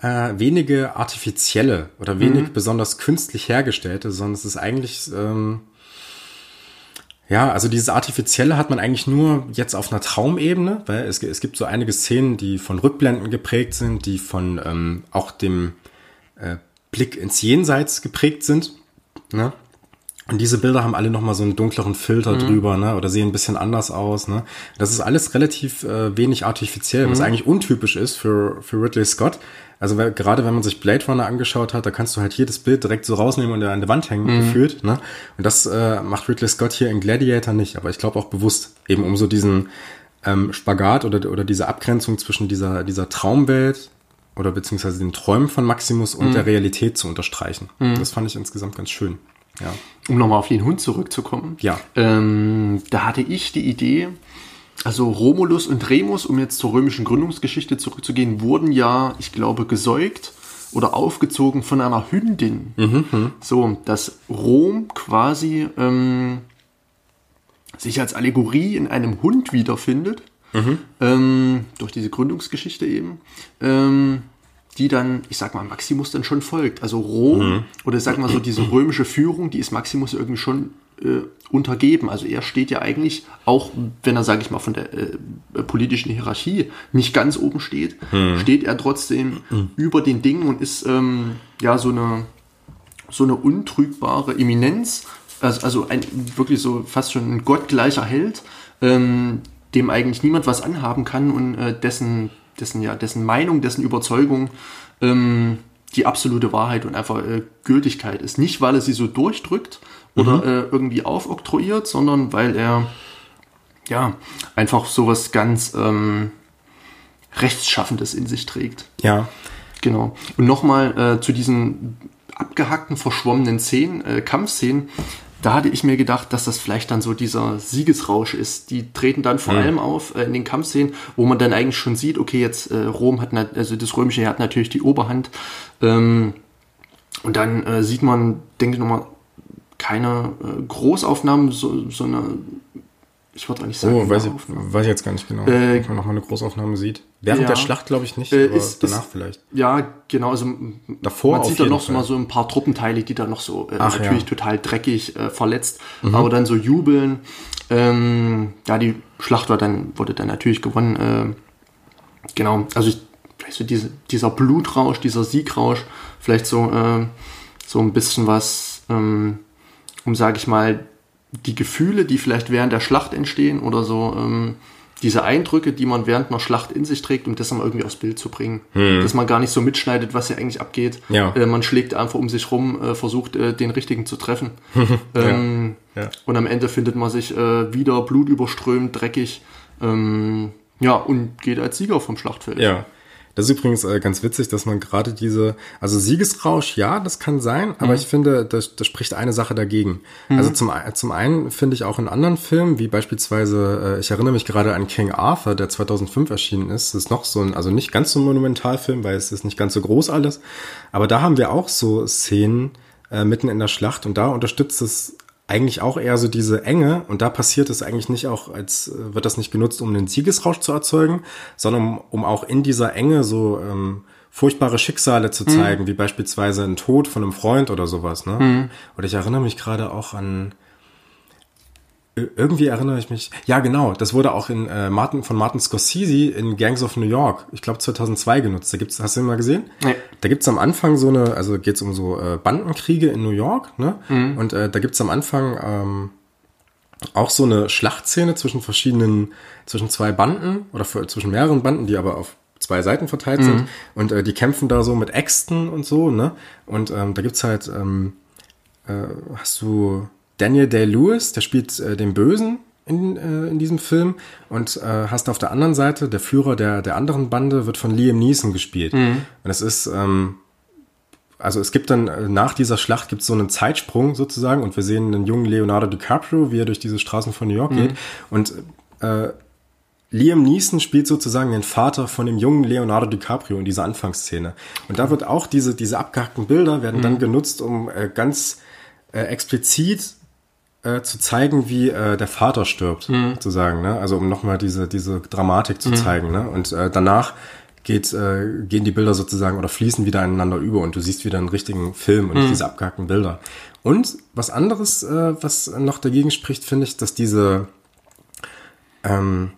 äh, wenige artifizielle oder wenig mhm. besonders künstlich hergestellte, sondern es ist eigentlich, ähm, ja, also dieses Artifizielle hat man eigentlich nur jetzt auf einer Traumebene, weil es, es gibt so einige Szenen, die von Rückblenden geprägt sind, die von ähm, auch dem äh, Blick ins Jenseits geprägt sind. Ne? Und diese Bilder haben alle nochmal so einen dunkleren Filter mhm. drüber, ne? Oder sehen ein bisschen anders aus, ne? Das ist alles relativ äh, wenig artifiziell, mhm. was eigentlich untypisch ist für, für Ridley Scott. Also weil, gerade wenn man sich Blade Runner angeschaut hat, da kannst du halt jedes Bild direkt so rausnehmen und an der Wand hängen mhm. gefühlt, ne? Und das äh, macht Ridley Scott hier in Gladiator nicht, aber ich glaube auch bewusst, eben um so diesen ähm, Spagat oder, oder diese Abgrenzung zwischen dieser, dieser Traumwelt oder beziehungsweise den Träumen von Maximus und mhm. der Realität zu unterstreichen. Mhm. Das fand ich insgesamt ganz schön. Ja. Um nochmal auf den Hund zurückzukommen. Ja. Ähm, da hatte ich die Idee, also Romulus und Remus, um jetzt zur römischen Gründungsgeschichte zurückzugehen, wurden ja, ich glaube, gesäugt oder aufgezogen von einer Hündin. Mhm, mhm. so, dass Rom quasi ähm, sich als Allegorie in einem Hund wiederfindet. Mhm. Ähm, durch diese Gründungsgeschichte eben. Ähm, die dann, ich sag mal, Maximus dann schon folgt. Also Rom mhm. oder sag mal so diese römische Führung, die ist Maximus irgendwie schon äh, untergeben. Also er steht ja eigentlich, auch wenn er, sage ich mal, von der äh, politischen Hierarchie nicht ganz oben steht, mhm. steht er trotzdem mhm. über den Dingen und ist ähm, ja so eine so eine untrügbare Eminenz, also, also ein wirklich so fast schon ein gottgleicher Held, ähm, dem eigentlich niemand was anhaben kann und äh, dessen dessen, ja, dessen Meinung, dessen Überzeugung ähm, die absolute Wahrheit und einfach äh, Gültigkeit ist. Nicht, weil er sie so durchdrückt oder mhm. äh, irgendwie aufoktroyiert, sondern weil er ja einfach sowas ganz ähm, Rechtsschaffendes in sich trägt. Ja. Genau. Und nochmal äh, zu diesen abgehackten, verschwommenen Szenen, äh, Kampfszenen da hatte ich mir gedacht, dass das vielleicht dann so dieser Siegesrausch ist. Die treten dann vor mhm. allem auf äh, in den Kampfszenen, wo man dann eigentlich schon sieht, okay, jetzt äh, Rom hat, also das römische hat natürlich die Oberhand. Ähm, und dann äh, sieht man, denke ich nochmal, keine äh, Großaufnahmen, so, so eine ich wollte nicht sagen. Oh, weiß ich, weiß ich jetzt gar nicht genau. Äh, Ob man nochmal eine Großaufnahme sieht. Während ja. der Schlacht glaube ich nicht, Äh, ist- danach ist- vielleicht. Ja, genau. Also Davor man sieht da noch so Fall. mal so ein paar Truppenteile, die da noch so äh, Ach, natürlich ja. Mhm. total dreckig äh, verletzt, aber dann so jubeln. Ähm, ja, die Schlacht war dann, wurde dann natürlich gewonnen. Äh, genau, also ich, vielleicht so diese, dieser Blutrausch, dieser Siegrausch, vielleicht so, äh, so ein bisschen was, ähm, um, sage ich mal, die Gefühle, die vielleicht während der Schlacht entstehen oder so, ähm, diese Eindrücke, die man während einer Schlacht in sich trägt, um das dann irgendwie aufs Bild zu bringen. Dass man gar nicht so mitschneidet, was hier eigentlich abgeht. Ja. Äh, man schlägt einfach um sich rum, äh, versucht äh, den richtigen zu treffen. ähm, Ja. Und am Ende findet man sich äh, wieder blutüberströmt, dreckig. Ähm, ja, und geht als Sieger vom Schlachtfeld. Ja. Das ist übrigens äh, ganz witzig, dass man gerade diese, also Siegesrausch, ja, das kann sein, aber ich finde, das, das spricht eine Sache dagegen. Also zum, ein- zum einen finde ich auch in anderen Filmen, wie beispielsweise, äh, ich erinnere mich gerade an King Arthur, der 2005 erschienen ist, das ist noch so ein, also nicht ganz so ein Monumentalfilm, weil es ist nicht ganz so groß alles, aber da haben wir auch so Szenen äh, mitten in der Schlacht und da unterstützt es eigentlich auch eher so diese Enge und da passiert es eigentlich nicht auch, als äh, wird das nicht genutzt, um einen Siegesrausch zu erzeugen, sondern um, um auch in dieser Enge so ähm, furchtbare Schicksale zu zeigen, wie beispielsweise ein Tod von einem Freund oder sowas. Ne? Oder ich erinnere mich gerade auch an Ir- irgendwie erinnere ich mich. Ja, genau. Das wurde auch in äh, Martin von Martin Scorsese in Gangs of New York, ich glaube 2002 genutzt. Da gibt's, hast du den mal gesehen? Nee. Da gibt's am Anfang so eine, also geht's um so äh, Bandenkriege in New York, ne? Und äh, da gibt's am Anfang ähm, auch so eine Schlachtszene zwischen verschiedenen, zwischen zwei Banden oder für, zwischen mehreren Banden, die aber auf zwei Seiten verteilt sind. Und äh, die kämpfen da so mit Äxten und so, ne? Und ähm, da gibt's halt, ähm, äh, hast du Daniel Day-Lewis, der spielt äh, den Bösen in, äh, in diesem Film. Und äh, hast auf der anderen Seite, der Führer der, der anderen Bande wird von Liam Neeson gespielt. Und es ist, ähm, also es gibt dann äh, nach dieser Schlacht gibt es so einen Zeitsprung sozusagen und wir sehen einen jungen Leonardo DiCaprio, wie er durch diese Straßen von New York geht. Und äh, Liam Neeson spielt sozusagen den Vater von dem jungen Leonardo DiCaprio in dieser Anfangsszene. Und da wird auch diese, diese abgehackten Bilder werden dann genutzt, um äh, ganz äh, explizit äh, zu zeigen, wie äh, der Vater stirbt, sozusagen. Ne? Also um nochmal diese, diese Dramatik zu zeigen. Ne? Und äh, danach geht, äh, gehen die Bilder sozusagen oder fließen wieder ineinander über und du siehst wieder einen richtigen Film und nicht diese abgehackten Bilder. Und was anderes, äh, was noch dagegen spricht, finde ich, dass diese ähm,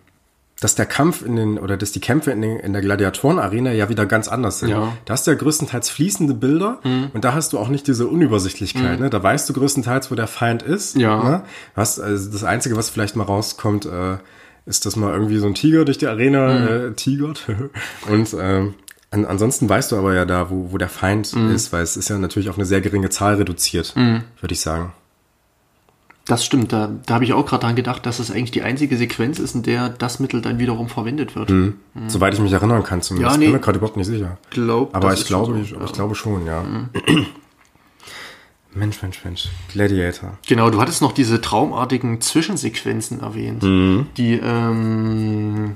dass der Kampf in den, oder dass die Kämpfe in, den, in der Gladiatorenarena ja wieder ganz anders sind. Ja. Da hast du ja größtenteils fließende Bilder und da hast du auch nicht diese Unübersichtlichkeit. Ne? Da weißt du größtenteils, wo der Feind ist. Ja. Ne? Hast, also das Einzige, was vielleicht mal rauskommt, äh, ist, dass mal irgendwie so ein Tiger durch die Arena äh, tigert. und ähm, an, ansonsten weißt du aber ja da, wo, wo der Feind ist, weil es ist ja natürlich auf eine sehr geringe Zahl reduziert, würde ich sagen. Das stimmt, da, da habe ich auch gerade dran gedacht, dass es eigentlich die einzige Sequenz ist, in der das Mittel dann wiederum verwendet wird. Soweit ich mich erinnern kann zumindest. Ja, Ich bin nee. mir gerade überhaupt nicht sicher. Glaub, Aber ich glaube, so, ich, ja. ich glaube schon, ja. Mensch, Mensch, Mensch. Gladiator. Genau, du hattest noch diese traumartigen Zwischensequenzen erwähnt, die ähm,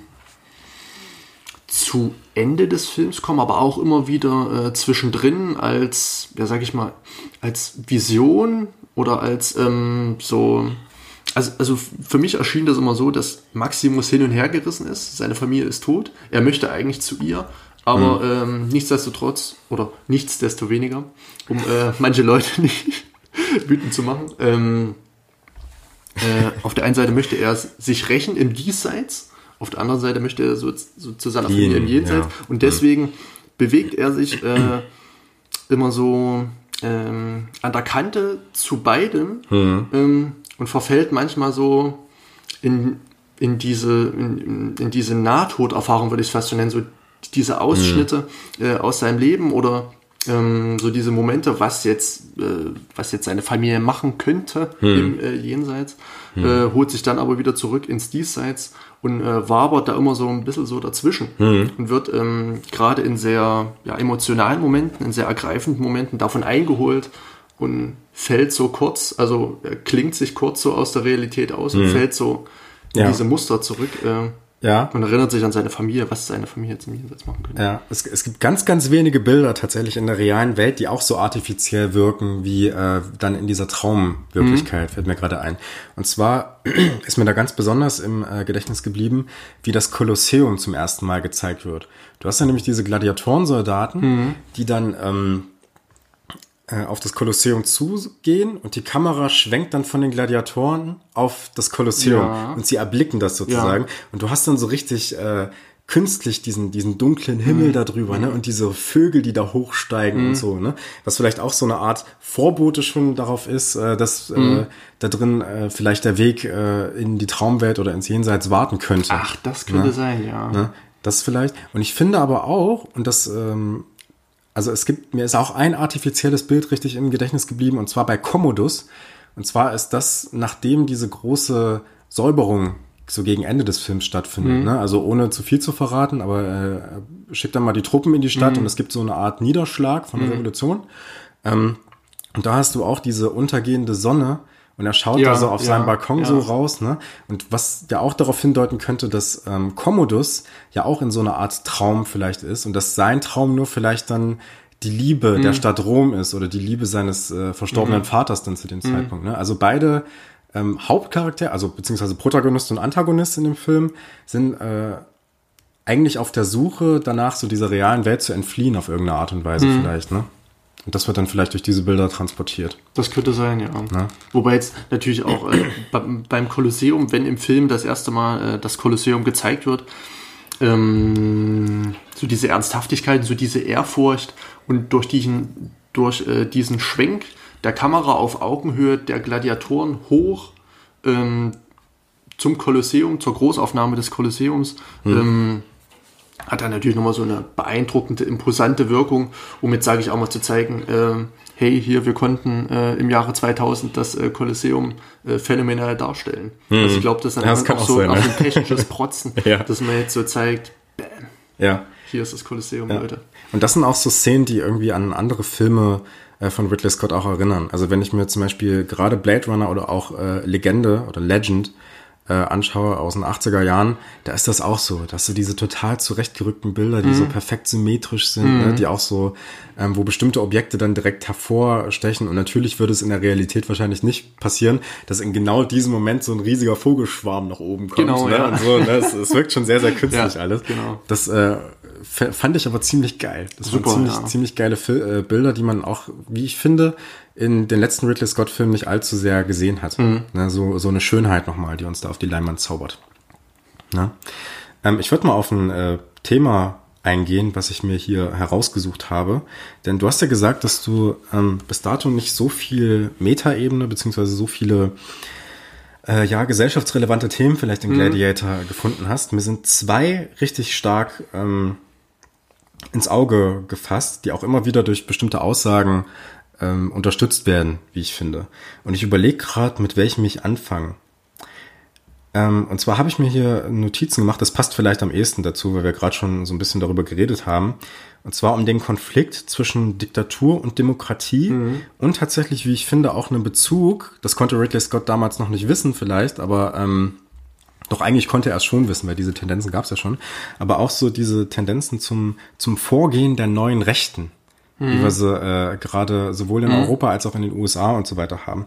zu Ende des Films kommen, aber auch immer wieder äh, zwischendrin als, ja sag ich mal, als Vision oder als ähm, so. Also, also für mich erschien das immer so, dass Maximus hin und her gerissen ist. Seine Familie ist tot. Er möchte eigentlich zu ihr, aber ähm, nichtsdestotrotz oder nichtsdestoweniger, um äh, manche Leute nicht wütend zu machen. Ähm, äh, auf der einen Seite möchte er sich rächen im Diesseits, auf der anderen Seite möchte er so, so zu seiner Familie im Jenseits. ja. Und deswegen bewegt er sich äh, immer so ähm, an der Kante zu beidem ähm, und verfällt manchmal so in, in diese, in, in- diese Nahtoderfahrung, würde ich es fast so nennen, so diese Ausschnitte äh, aus seinem Leben oder ähm, so diese Momente, was jetzt, äh, was jetzt seine Familie machen könnte im äh, Jenseits, äh, holt sich dann aber wieder zurück ins Diesseits und äh, wabert da immer so ein bisschen so dazwischen und wird ähm, gerade in sehr ja, emotionalen Momenten, in sehr ergreifenden Momenten davon eingeholt und fällt so kurz, also klingt sich kurz so aus der Realität aus und fällt so in Ja. diese Muster zurück. Äh, Ja. Und erinnert sich an seine Familie, was seine Familie jetzt im Jenseits machen könnte. Ja, es, es gibt ganz, ganz wenige Bilder tatsächlich in der realen Welt, die auch so artifiziell wirken wie äh, dann in dieser Traumwirklichkeit, fällt mir gerade ein. Und zwar ist mir da ganz besonders im äh, Gedächtnis geblieben, wie das Kolosseum zum ersten Mal gezeigt wird. Du hast ja nämlich diese Gladiatorensoldaten, die dann ähm, äh, auf das Kolosseum zugehen und die Kamera schwenkt dann von den Gladiatoren auf das Kolosseum Ja. und sie erblicken das sozusagen. Und du hast dann so richtig äh, künstlich diesen, diesen dunklen Himmel da drüber, ne? Und diese Vögel, die da hochsteigen und so, ne? Was vielleicht auch so eine Art Vorbote schon darauf ist, äh, dass äh, da drin äh, vielleicht der Weg äh, in die Traumwelt oder ins Jenseits warten könnte. Ach, das könnte sein, ja. Ne? Das vielleicht. Und ich finde aber auch, und das, ähm, also es gibt, mir ist auch ein artifizielles Bild richtig im Gedächtnis geblieben, und zwar bei Commodus. Und zwar ist das, nachdem diese große Säuberung so gegen Ende des Films stattfindet. Ne? Also ohne zu viel zu verraten, aber äh, schickt dann mal die Truppen in die Stadt und es gibt so eine Art Niederschlag von der Revolution. Ähm, und da hast du auch diese untergehende Sonne und er schaut Ja, da so auf ja, seinen Balkon ja. so raus, ne? Und was ja auch darauf hindeuten könnte, dass ähm, Commodus ja auch in so einer Art Traum vielleicht ist und dass sein Traum nur vielleicht dann die Liebe Mhm. der Stadt Rom ist oder die Liebe seines äh, verstorbenen Vaters dann zu dem Zeitpunkt. Ne? Also beide ähm, Hauptcharaktere, also beziehungsweise Protagonist und Antagonist in dem Film, sind äh, eigentlich auf der Suche danach, so dieser realen Welt zu entfliehen auf irgendeine Art und Weise vielleicht. Ne? Und das wird dann vielleicht durch diese Bilder transportiert. Das könnte sein, ja. Wobei jetzt natürlich auch äh, beim- Kolosseum, wenn im Film das erste Mal äh, das Kolosseum gezeigt wird, ähm, so diese Ernsthaftigkeit, so diese Ehrfurcht und durch diesen, durch äh, diesen Schwenk der Kamera auf Augenhöhe der Gladiatoren hoch ähm, zum Kolosseum, zur Großaufnahme des Kolosseums, ähm, hat dann natürlich nochmal so eine beeindruckende, imposante Wirkung, um jetzt, sage ich auch mal, zu zeigen, ähm, hey, hier, wir konnten äh, im Jahre 2000 das äh, Kolosseum äh, phänomenal darstellen. Also ich glaube, das ist dann Ja, das auch auch so, sein, ne? so ein technisches Protzen, Ja. dass man jetzt so zeigt, Ja. hier ist das Kolosseum, Ja. Leute. Und das sind auch so Szenen, die irgendwie an andere Filme äh, von Ridley Scott auch erinnern. Also wenn ich mir zum Beispiel gerade Blade Runner oder auch äh, Legende oder Legend äh, anschaue aus den 80er Jahren, da ist das auch so. Da hast du diese total zurechtgerückten Bilder, die so perfekt symmetrisch sind, ne? die auch so, ähm, wo bestimmte Objekte dann direkt hervorstechen. Und natürlich würde es in der Realität wahrscheinlich nicht passieren, dass in genau diesem Moment so ein riesiger Vogelschwarm nach oben kommt. Genau, ne? ja. Und so, ne? es, es wirkt schon sehr, sehr künstlich Ja, alles. genau. Das äh, fand ich aber ziemlich geil. Das Super, waren ziemlich, ja. ziemlich geile Fil äh, Bilder, die man auch, wie ich finde, in den letzten Ridley Scott-Filmen nicht allzu sehr gesehen hat. Mhm. Ne, so, so eine Schönheit nochmal, die uns da auf die Leinwand zaubert. Ne? Ähm, ich würde mal auf ein äh, Thema eingehen, was ich mir hier herausgesucht habe. Denn du hast ja gesagt, dass du ähm, bis dato nicht so viel Metaebene beziehungsweise so viele äh, ja, gesellschaftsrelevante Themen vielleicht in Gladiator gefunden hast. Mir sind zwei richtig stark ähm, ins Auge gefasst, die auch immer wieder durch bestimmte Aussagen ähm, unterstützt werden, wie ich finde. Und ich überlege gerade, mit welchem ich anfange. Ähm, und zwar habe ich mir hier Notizen gemacht, das passt vielleicht am ehesten dazu, weil wir gerade schon so ein bisschen darüber geredet haben. Und zwar um den Konflikt zwischen Diktatur und Demokratie und tatsächlich, wie ich finde, auch einen Bezug, das konnte Ridley Scott damals noch nicht wissen vielleicht, aber ähm, doch eigentlich konnte er es schon wissen, weil diese Tendenzen gab es ja schon, aber auch so diese Tendenzen zum, zum Vorgehen der neuen Rechten, wie wir sie äh, gerade sowohl in Europa als auch in den USA und so weiter haben.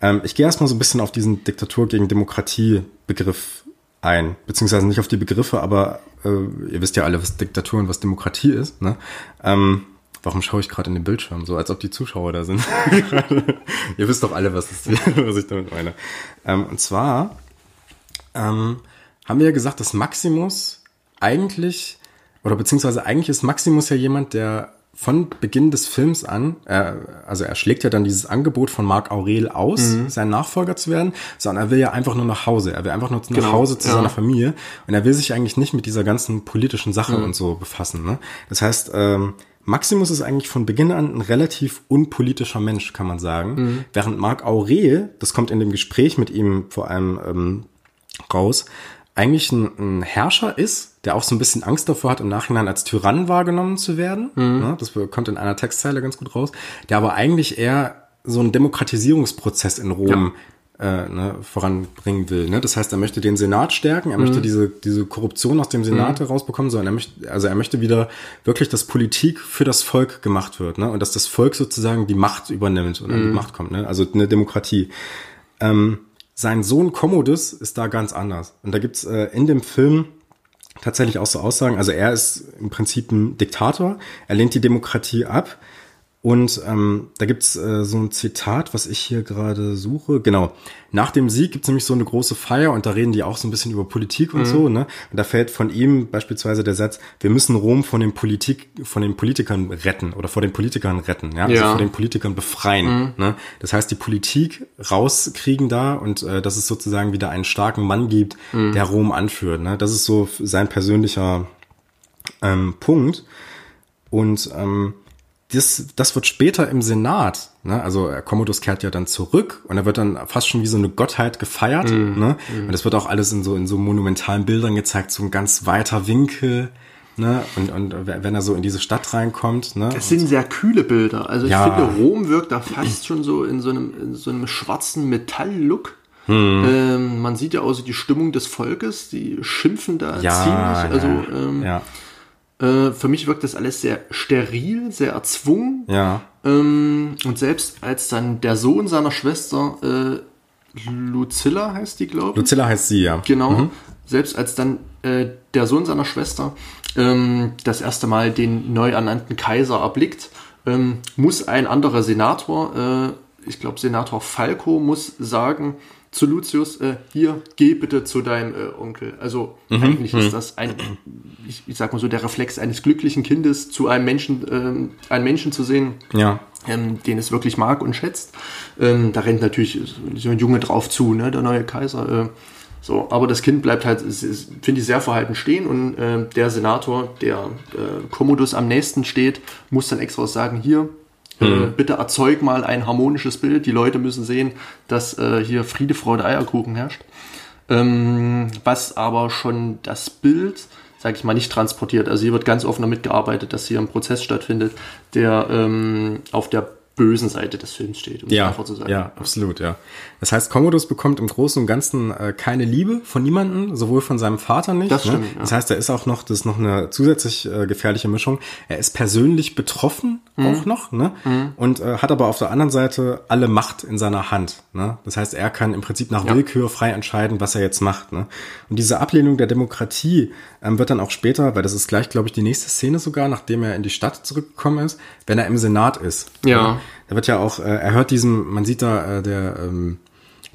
Ähm, ich gehe erstmal so ein bisschen auf diesen Diktatur gegen Demokratie Begriff ein, beziehungsweise nicht auf die Begriffe, aber äh, ihr wisst ja alle, was Diktatur und was Demokratie ist. Ne? Ähm, warum schaue ich gerade in den Bildschirm, so als ob die Zuschauer da sind? ihr wisst doch alle, was, ist, was ich damit meine. Ähm, und zwar ähm, haben wir ja gesagt, dass Maximus eigentlich, oder beziehungsweise eigentlich ist Maximus ja jemand, der von Beginn des Films an, äh, also er schlägt ja dann dieses Angebot von Marc Aurel aus, sein Nachfolger zu werden, sondern er will ja einfach nur nach Hause. Er will einfach nur nach Genau, Hause zu ja. seiner Familie und er will sich eigentlich nicht mit dieser ganzen politischen Sache und so befassen. Ne? Das heißt, ähm, Maximus ist eigentlich von Beginn an ein relativ unpolitischer Mensch, kann man sagen. Während Marc Aurel, das kommt in dem Gespräch mit ihm vor allem ähm, raus, eigentlich ein, ein Herrscher ist, der auch so ein bisschen Angst davor hat, im Nachhinein als Tyrann wahrgenommen zu werden. Ne, das kommt in einer Textzeile ganz gut raus. Der aber eigentlich eher so einen Demokratisierungsprozess in Rom äh, ne, voranbringen will. Ne? Das heißt, er möchte den Senat stärken, er mhm. möchte diese, diese Korruption aus dem Senat mhm. herausbekommen, sondern er möchte, also er möchte wieder wirklich, dass Politik für das Volk gemacht wird, ne? Und dass das Volk sozusagen die Macht übernimmt und mhm. an die mhm. Macht kommt, ne? Also eine Demokratie. Ähm, sein Sohn Commodus ist da ganz anders. Und da gibt's äh, in dem Film tatsächlich auch so Aussagen. Also er ist im Prinzip ein Diktator, er lehnt die Demokratie ab und ähm, da gibt's äh, so ein Zitat, was ich hier gerade suche. Genau. Nach dem Sieg gibt's nämlich so eine große Feier und da reden die auch so ein bisschen über Politik und mhm. so. Ne? Und da fällt von ihm beispielsweise der Satz, wir müssen Rom von den Politik, von den Politikern retten oder vor den Politikern retten, ja, also ja. vor den Politikern befreien. Mhm. Ne? Das heißt, die Politik rauskriegen da und äh, dass es sozusagen wieder einen starken Mann gibt, mhm. der Rom anführt. Ne? Das ist so sein persönlicher ähm, Punkt. Und ähm, das, das wird später im Senat, ne? also äh, Commodus kehrt ja dann zurück und er wird dann fast schon wie so eine Gottheit gefeiert. Mm, ne? Mm. Und das wird auch alles in so, in so monumentalen Bildern gezeigt, so ein ganz weiter Winkel. Ne? Und, und wenn er so in diese Stadt reinkommt. Ne? Das sind sehr kühle Bilder. Also ich ja. finde, Rom wirkt da fast schon so in so einem, in so einem schwarzen Metall-Look. Hm. Ähm, man sieht ja auch so die Stimmung des Volkes, die schimpfen da ja, ziemlich. Also ähm, ja. Äh, für mich wirkt das alles sehr steril, sehr erzwungen. Ja. Ähm, und selbst als dann der Sohn seiner Schwester, äh, Lucilla heißt die, glaube ich. Lucilla heißt sie, ja. Genau. Mhm. Selbst als dann äh, der Sohn seiner Schwester ähm, das erste Mal den neu ernannten Kaiser erblickt, ähm, muss ein anderer Senator, äh, ich glaube Senator Falco, muss sagen, zu Lucius, äh, hier, geh bitte zu deinem äh, Onkel. Also mhm. eigentlich ist mhm. das ein, ich, ich sag mal so, der Reflex eines glücklichen Kindes, zu einem Menschen, ähm, einen Menschen zu sehen, ja. ähm, den es wirklich mag und schätzt. Ähm, da rennt natürlich so ein Junge drauf zu, ne, der neue Kaiser. Äh, so, aber das Kind bleibt halt, finde ich, sehr verhalten stehen und äh, der Senator, der äh, Commodus am nächsten steht, muss dann extra sagen, hier, Mhm. bitte erzeug mal ein harmonisches Bild. Die Leute müssen sehen, dass äh, hier Friede, Freude, Eierkuchen herrscht. Ähm, was aber schon das Bild, sage ich mal, nicht transportiert. Also hier wird ganz offen damit gearbeitet, dass hier ein Prozess stattfindet, der ähm, auf der bösen Seite des Films steht, um ja, einfach zu sagen. Ja, absolut, ja. Das heißt, Commodus bekommt im Großen und Ganzen äh, keine Liebe von niemandem, sowohl von seinem Vater nicht. Das ne? stimmt. Ja. Das heißt, er ist auch noch, das ist noch eine zusätzlich äh, gefährliche Mischung. Er ist persönlich betroffen mhm. auch noch, ne? Mhm. Und äh, hat aber auf der anderen Seite alle Macht in seiner Hand. Ne? Das heißt, er kann im Prinzip nach ja. Willkür frei entscheiden, was er jetzt macht. Ne? Und diese Ablehnung der Demokratie ähm, wird dann auch später, weil das ist gleich, glaube ich, die nächste Szene sogar, nachdem er in die Stadt zurückgekommen ist, wenn er im Senat ist. Ja. Da wird ja auch, äh, er hört diesen, man sieht da, äh, der, ähm,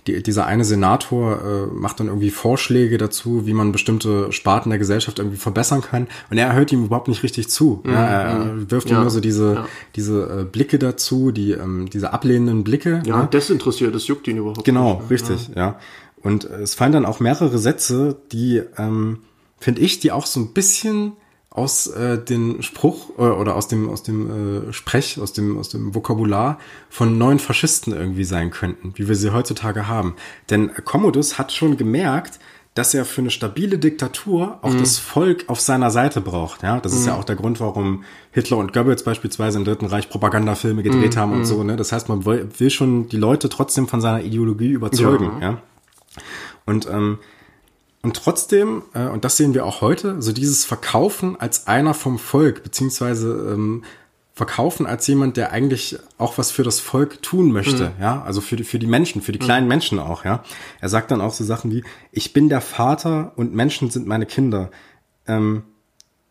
die, dieser eine Senator äh, macht dann irgendwie Vorschläge dazu, wie man bestimmte Sparten der Gesellschaft irgendwie verbessern kann. Und er hört ihm überhaupt nicht richtig zu. Mhm. Ja, er mhm. wirft ja. ihm nur so diese, ja. diese äh, Blicke dazu, die, ähm, diese ablehnenden Blicke. Ja, ne? desinteressiert, das juckt ihn überhaupt genau, nicht. Genau, richtig, ja. ja. Und äh, es fallen dann auch mehrere Sätze, die, ähm, finde ich, die auch so ein bisschen aus äh, dem Spruch äh, oder aus dem aus dem äh, Sprech, aus dem aus dem Vokabular von neuen Faschisten irgendwie sein könnten, wie wir sie heutzutage haben. Denn Commodus hat schon gemerkt, dass er für eine stabile Diktatur auch mhm. das Volk auf seiner Seite braucht. Ja, das ist mhm. ja auch der Grund, warum Hitler und Goebbels beispielsweise im Dritten Reich Propagandafilme gedreht mhm. haben und mhm. so. Ne? Das heißt, man will schon die Leute trotzdem von seiner Ideologie überzeugen. Ja. ja? Und ähm, und trotzdem, äh, und das sehen wir auch heute, so dieses Verkaufen als einer vom Volk, beziehungsweise ähm, Verkaufen als jemand, der eigentlich auch was für das Volk tun möchte, mhm. ja, also für die, für die Menschen, für die kleinen mhm. Menschen auch, ja. Er sagt dann auch so Sachen wie, ich bin der Vater und Menschen sind meine Kinder. Ähm,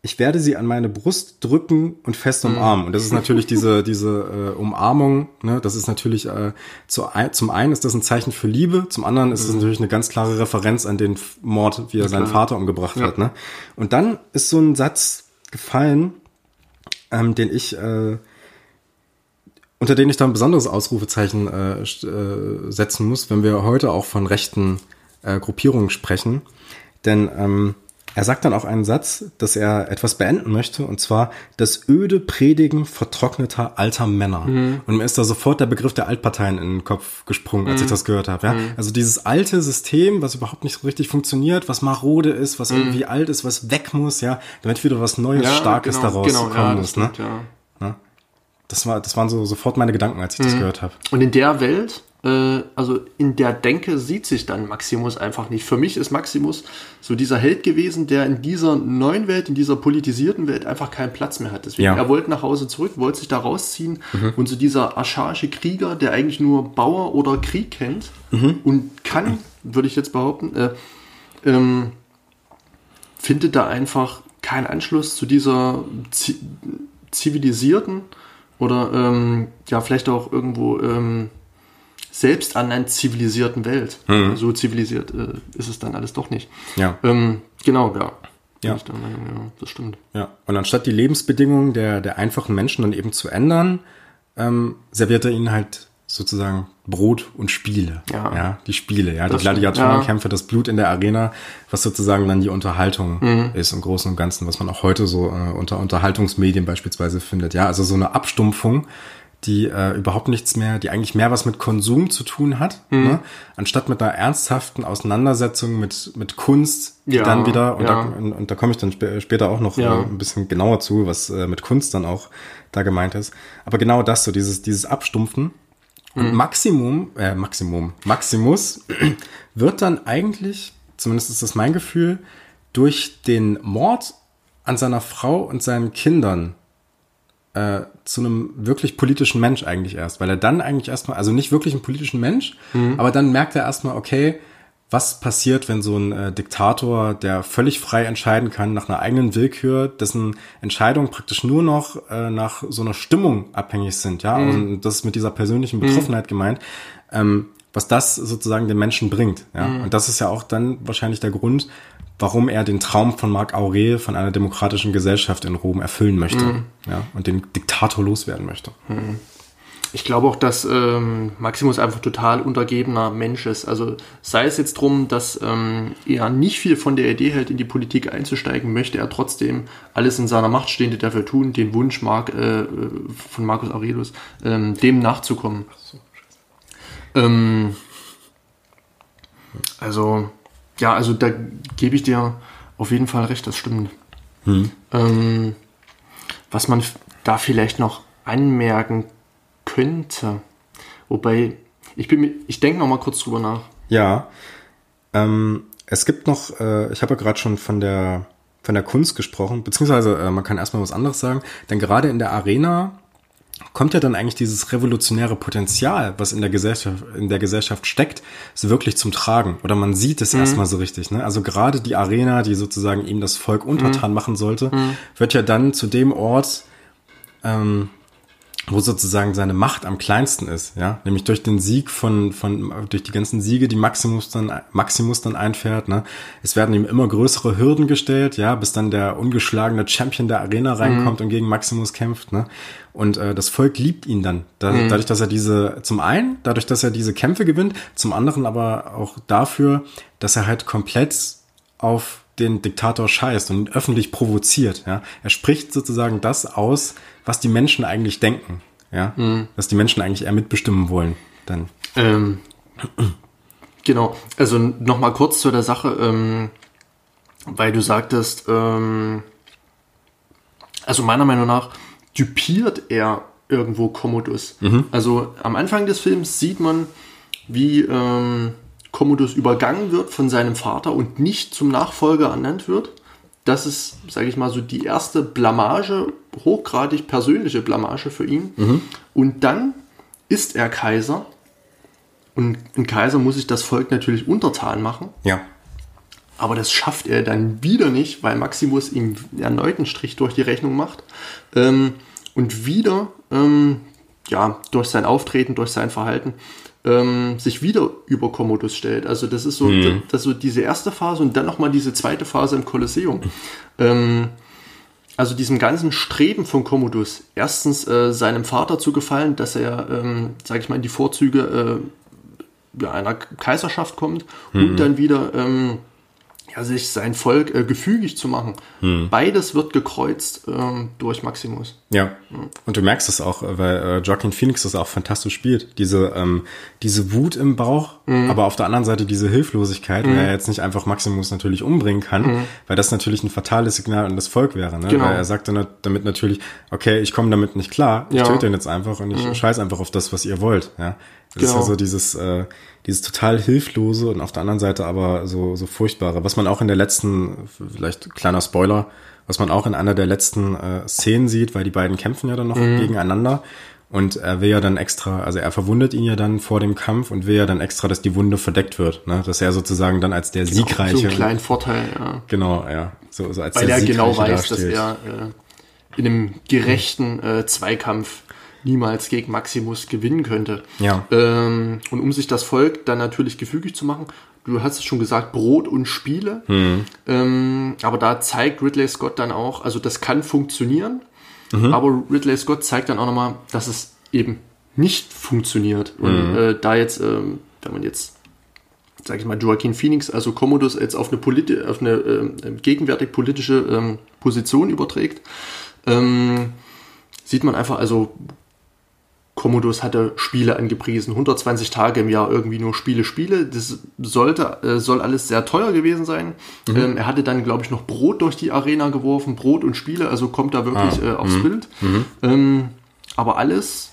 ich werde sie an meine Brust drücken und fest mhm. umarmen. Und das ist natürlich diese, diese äh, Umarmung, ne? das ist natürlich, äh, zu, zum einen ist das ein Zeichen für Liebe, zum anderen ist es mhm. natürlich eine ganz klare Referenz an den Mord, wie er ja, seinen Vater umgebracht ja. hat. Ne? Und dann ist so ein Satz gefallen, ähm, den ich, äh, unter den ich da ein besonderes Ausrufezeichen äh, äh, setzen muss, wenn wir heute auch von rechten äh, Gruppierungen sprechen. Denn ähm, er sagt dann auch einen Satz, dass er etwas beenden möchte, und zwar das öde Predigen vertrockneter alter Männer. Mhm. Und mir ist da sofort der Begriff der Altparteien in den Kopf gesprungen, als mhm. ich das gehört habe. Ja? Mhm. Also dieses alte System, was überhaupt nicht so richtig funktioniert, was marode ist, was mhm. irgendwie alt ist, was weg muss, ja, damit wieder was Neues, ja, Starkes genau, daraus genau, kommen ja, muss. Ne? Ja. Das, war, das waren so sofort meine Gedanken, als ich das mhm. gehört habe. Und in der Welt äh, also in der Denke sieht sich dann Maximus einfach nicht. Für mich ist Maximus so dieser Held gewesen, der in dieser neuen Welt, in dieser politisierten Welt einfach keinen Platz mehr hat. Deswegen, Ja. er wollte nach Hause zurück, wollte sich da rausziehen und so dieser archaische Krieger, der eigentlich nur Bauer oder Krieg kennt und kann, würde ich jetzt behaupten, äh, ähm, findet da einfach keinen Anschluss zu dieser zi zivilisierten oder ähm, ja vielleicht auch irgendwo ähm, selbst ernannt zivilisierten Welt. So zivilisiert äh, ist es dann alles doch nicht. Ja. Ähm, genau, ja. Bin Ja. Ich der Meinung, ja, das stimmt. Ja, und anstatt die Lebensbedingungen der, der einfachen Menschen dann eben zu ändern, ähm, serviert er ihnen halt sozusagen Brot und Spiele. Ja. die Spiele, ja, die Das stimmt, Gladiatorenkämpfe, das Blut in der Arena, was sozusagen dann die Unterhaltung Mhm. ist im Großen und Ganzen, was man auch heute so äh, unter Unterhaltungsmedien beispielsweise findet. Ja, also so eine Abstumpfung, die äh, überhaupt nichts mehr, die eigentlich mehr was mit Konsum zu tun hat, Mhm. ne? anstatt mit einer ernsthaften Auseinandersetzung mit, mit Kunst, die Ja, dann wieder, und, ja. da, und, und da komme ich dann spä später auch noch Ja. äh, ein bisschen genauer zu, was äh, mit Kunst dann auch da gemeint ist. Aber genau das, so dieses, dieses Abstumpfen. Und Maximum, äh, Maximum, Maximus wird dann eigentlich, zumindest ist das mein Gefühl, durch den Mord an seiner Frau und seinen Kindern äh, zu einem wirklich politischen Mensch eigentlich erst, weil er dann eigentlich erstmal, also nicht wirklich einen politischen Mensch, aber dann merkt er erstmal, okay, was passiert, wenn so ein äh, Diktator, der völlig frei entscheiden kann, nach einer eigenen Willkür, dessen Entscheidungen praktisch nur noch äh, nach so einer Stimmung abhängig sind, ja, und das ist mit dieser persönlichen Betroffenheit gemeint, ähm, was das sozusagen den Menschen bringt, ja, und das ist ja auch dann wahrscheinlich der Grund, warum er den Traum von Marc Aurel von einer demokratischen Gesellschaft in Rom erfüllen möchte, ja, und den Diktator loswerden möchte. Ich glaube auch, dass ähm, Maximus einfach total untergebener Mensch ist. Also sei es jetzt drum, dass ähm, er nicht viel von der Idee hält, in die Politik einzusteigen, möchte er trotzdem alles in seiner Macht Stehende dafür tun, den Wunsch Mark, äh, äh, von Marcus Aurelius, ähm, dem nachzukommen. Ähm, also, ja, also da gebe ich dir auf jeden Fall recht, das stimmt. Ähm, was man da vielleicht noch anmerken könnte, wobei ich bin ich denke noch mal kurz drüber nach. Ja, ähm, es gibt noch, äh, ich habe ja gerade schon von der von der Kunst gesprochen, beziehungsweise äh, man kann erstmal was anderes sagen, denn gerade in der Arena kommt ja dann eigentlich dieses revolutionäre Potenzial, was in der Gesellschaft, in der Gesellschaft steckt, so wirklich zum Tragen. Oder man sieht es erstmal so richtig. Ne? Also gerade die Arena, die sozusagen ihm das Volk untertan machen sollte, wird ja dann zu dem Ort, ähm, wo sozusagen seine Macht am kleinsten ist, ja, nämlich durch den Sieg von, von, durch die ganzen Siege, die Maximus dann, Maximus dann einfährt, ne. Es werden ihm immer größere Hürden gestellt, ja, bis dann der ungeschlagene Champion der Arena reinkommt und gegen Maximus kämpft, ne. Und äh, das Volk liebt ihn dann, da, dadurch, dass er diese, zum einen, dadurch, dass er diese Kämpfe gewinnt, zum anderen aber auch dafür, dass er halt komplett auf den Diktator scheißt und öffentlich provoziert. Ja? Er spricht sozusagen das aus, was die Menschen eigentlich denken. Ja? Was die Menschen eigentlich eher mitbestimmen wollen. Dann. Ähm, genau, also noch mal kurz zu der Sache, ähm, weil du sagtest, ähm, also meiner Meinung nach dupiert er irgendwo Commodus. Also am Anfang des Films sieht man, wie ähm, Commodus übergangen wird von seinem Vater und nicht zum Nachfolger ernannt wird. Das ist, sage ich mal, so die erste Blamage, hochgradig persönliche Blamage für ihn. Und dann ist er Kaiser. Und ein Kaiser muss sich das Volk natürlich untertan machen. Ja. Aber das schafft er dann wieder nicht, weil Maximus ihm erneut einen Strich durch die Rechnung macht. Ähm, und wieder, ähm, ja, durch sein Auftreten, durch sein Verhalten, ähm, sich wieder über Commodus stellt. Also das ist so, das ist so diese erste Phase und dann nochmal diese zweite Phase im Kolosseum. Ähm, also diesem ganzen Streben von Commodus, erstens äh, seinem Vater zu gefallen, dass er, ähm, sage ich mal, in die Vorzüge äh, ja, einer Kaiserschaft kommt und dann wieder ähm, ja, sich sein Volk äh, gefügig zu machen. Beides wird gekreuzt ähm, durch Maximus. Ja. Und du merkst es auch, weil äh, Joaquin Phoenix das auch fantastisch spielt. Diese, ähm, diese Wut im Bauch, aber auf der anderen Seite diese Hilflosigkeit, Mhm. weil er jetzt nicht einfach Maximus natürlich umbringen kann, weil das natürlich ein fatales Signal an das Volk wäre. Ne? Genau. Weil er sagt dann damit natürlich, okay, ich komme damit nicht klar, ich Ja. Töte ihn jetzt einfach und ich scheiß einfach auf das, was ihr wollt. Ja? Das ist Genau. ja so dieses, äh, dieses total hilflose und auf der anderen Seite aber so, so furchtbare, was man auch in der letzten, vielleicht kleiner Spoiler, was man auch in einer der letzten äh, Szenen sieht, weil die beiden kämpfen ja dann noch Mhm. gegeneinander. Und er will ja dann extra, also er verwundet ihn ja dann vor dem Kampf und will ja dann extra, dass die Wunde verdeckt wird, ne? Dass er sozusagen dann als der So siegreiche, einen kleinen Vorteil, ja. genau, ja, so, so als Weil der er genau weiß, dass er äh, in einem gerechten äh, Zweikampf niemals gegen Maximus gewinnen könnte. Ja. Ähm, und um sich das Volk dann natürlich gefügig zu machen, du hast es schon gesagt, Brot und Spiele. Hm. Ähm, aber da zeigt Ridley Scott dann auch, also das kann funktionieren, Mhm. aber Ridley Scott zeigt dann auch nochmal, dass es eben nicht funktioniert. Und Mhm. äh, da jetzt, ähm, wenn man jetzt sag ich mal, Joaquin Phoenix, also Commodus jetzt auf eine, politi auf eine ähm, gegenwärtig politische ähm, Position überträgt, ähm, sieht man einfach, also Commodus hatte Spiele angepriesen, 120 Tage im Jahr irgendwie nur Spiele, Spiele. Das sollte, äh, soll alles sehr teuer gewesen sein. Ähm, er hatte dann, glaube ich, noch Brot durch die Arena geworfen, Brot und Spiele, also kommt da wirklich äh, aufs Bild. Ähm, aber alles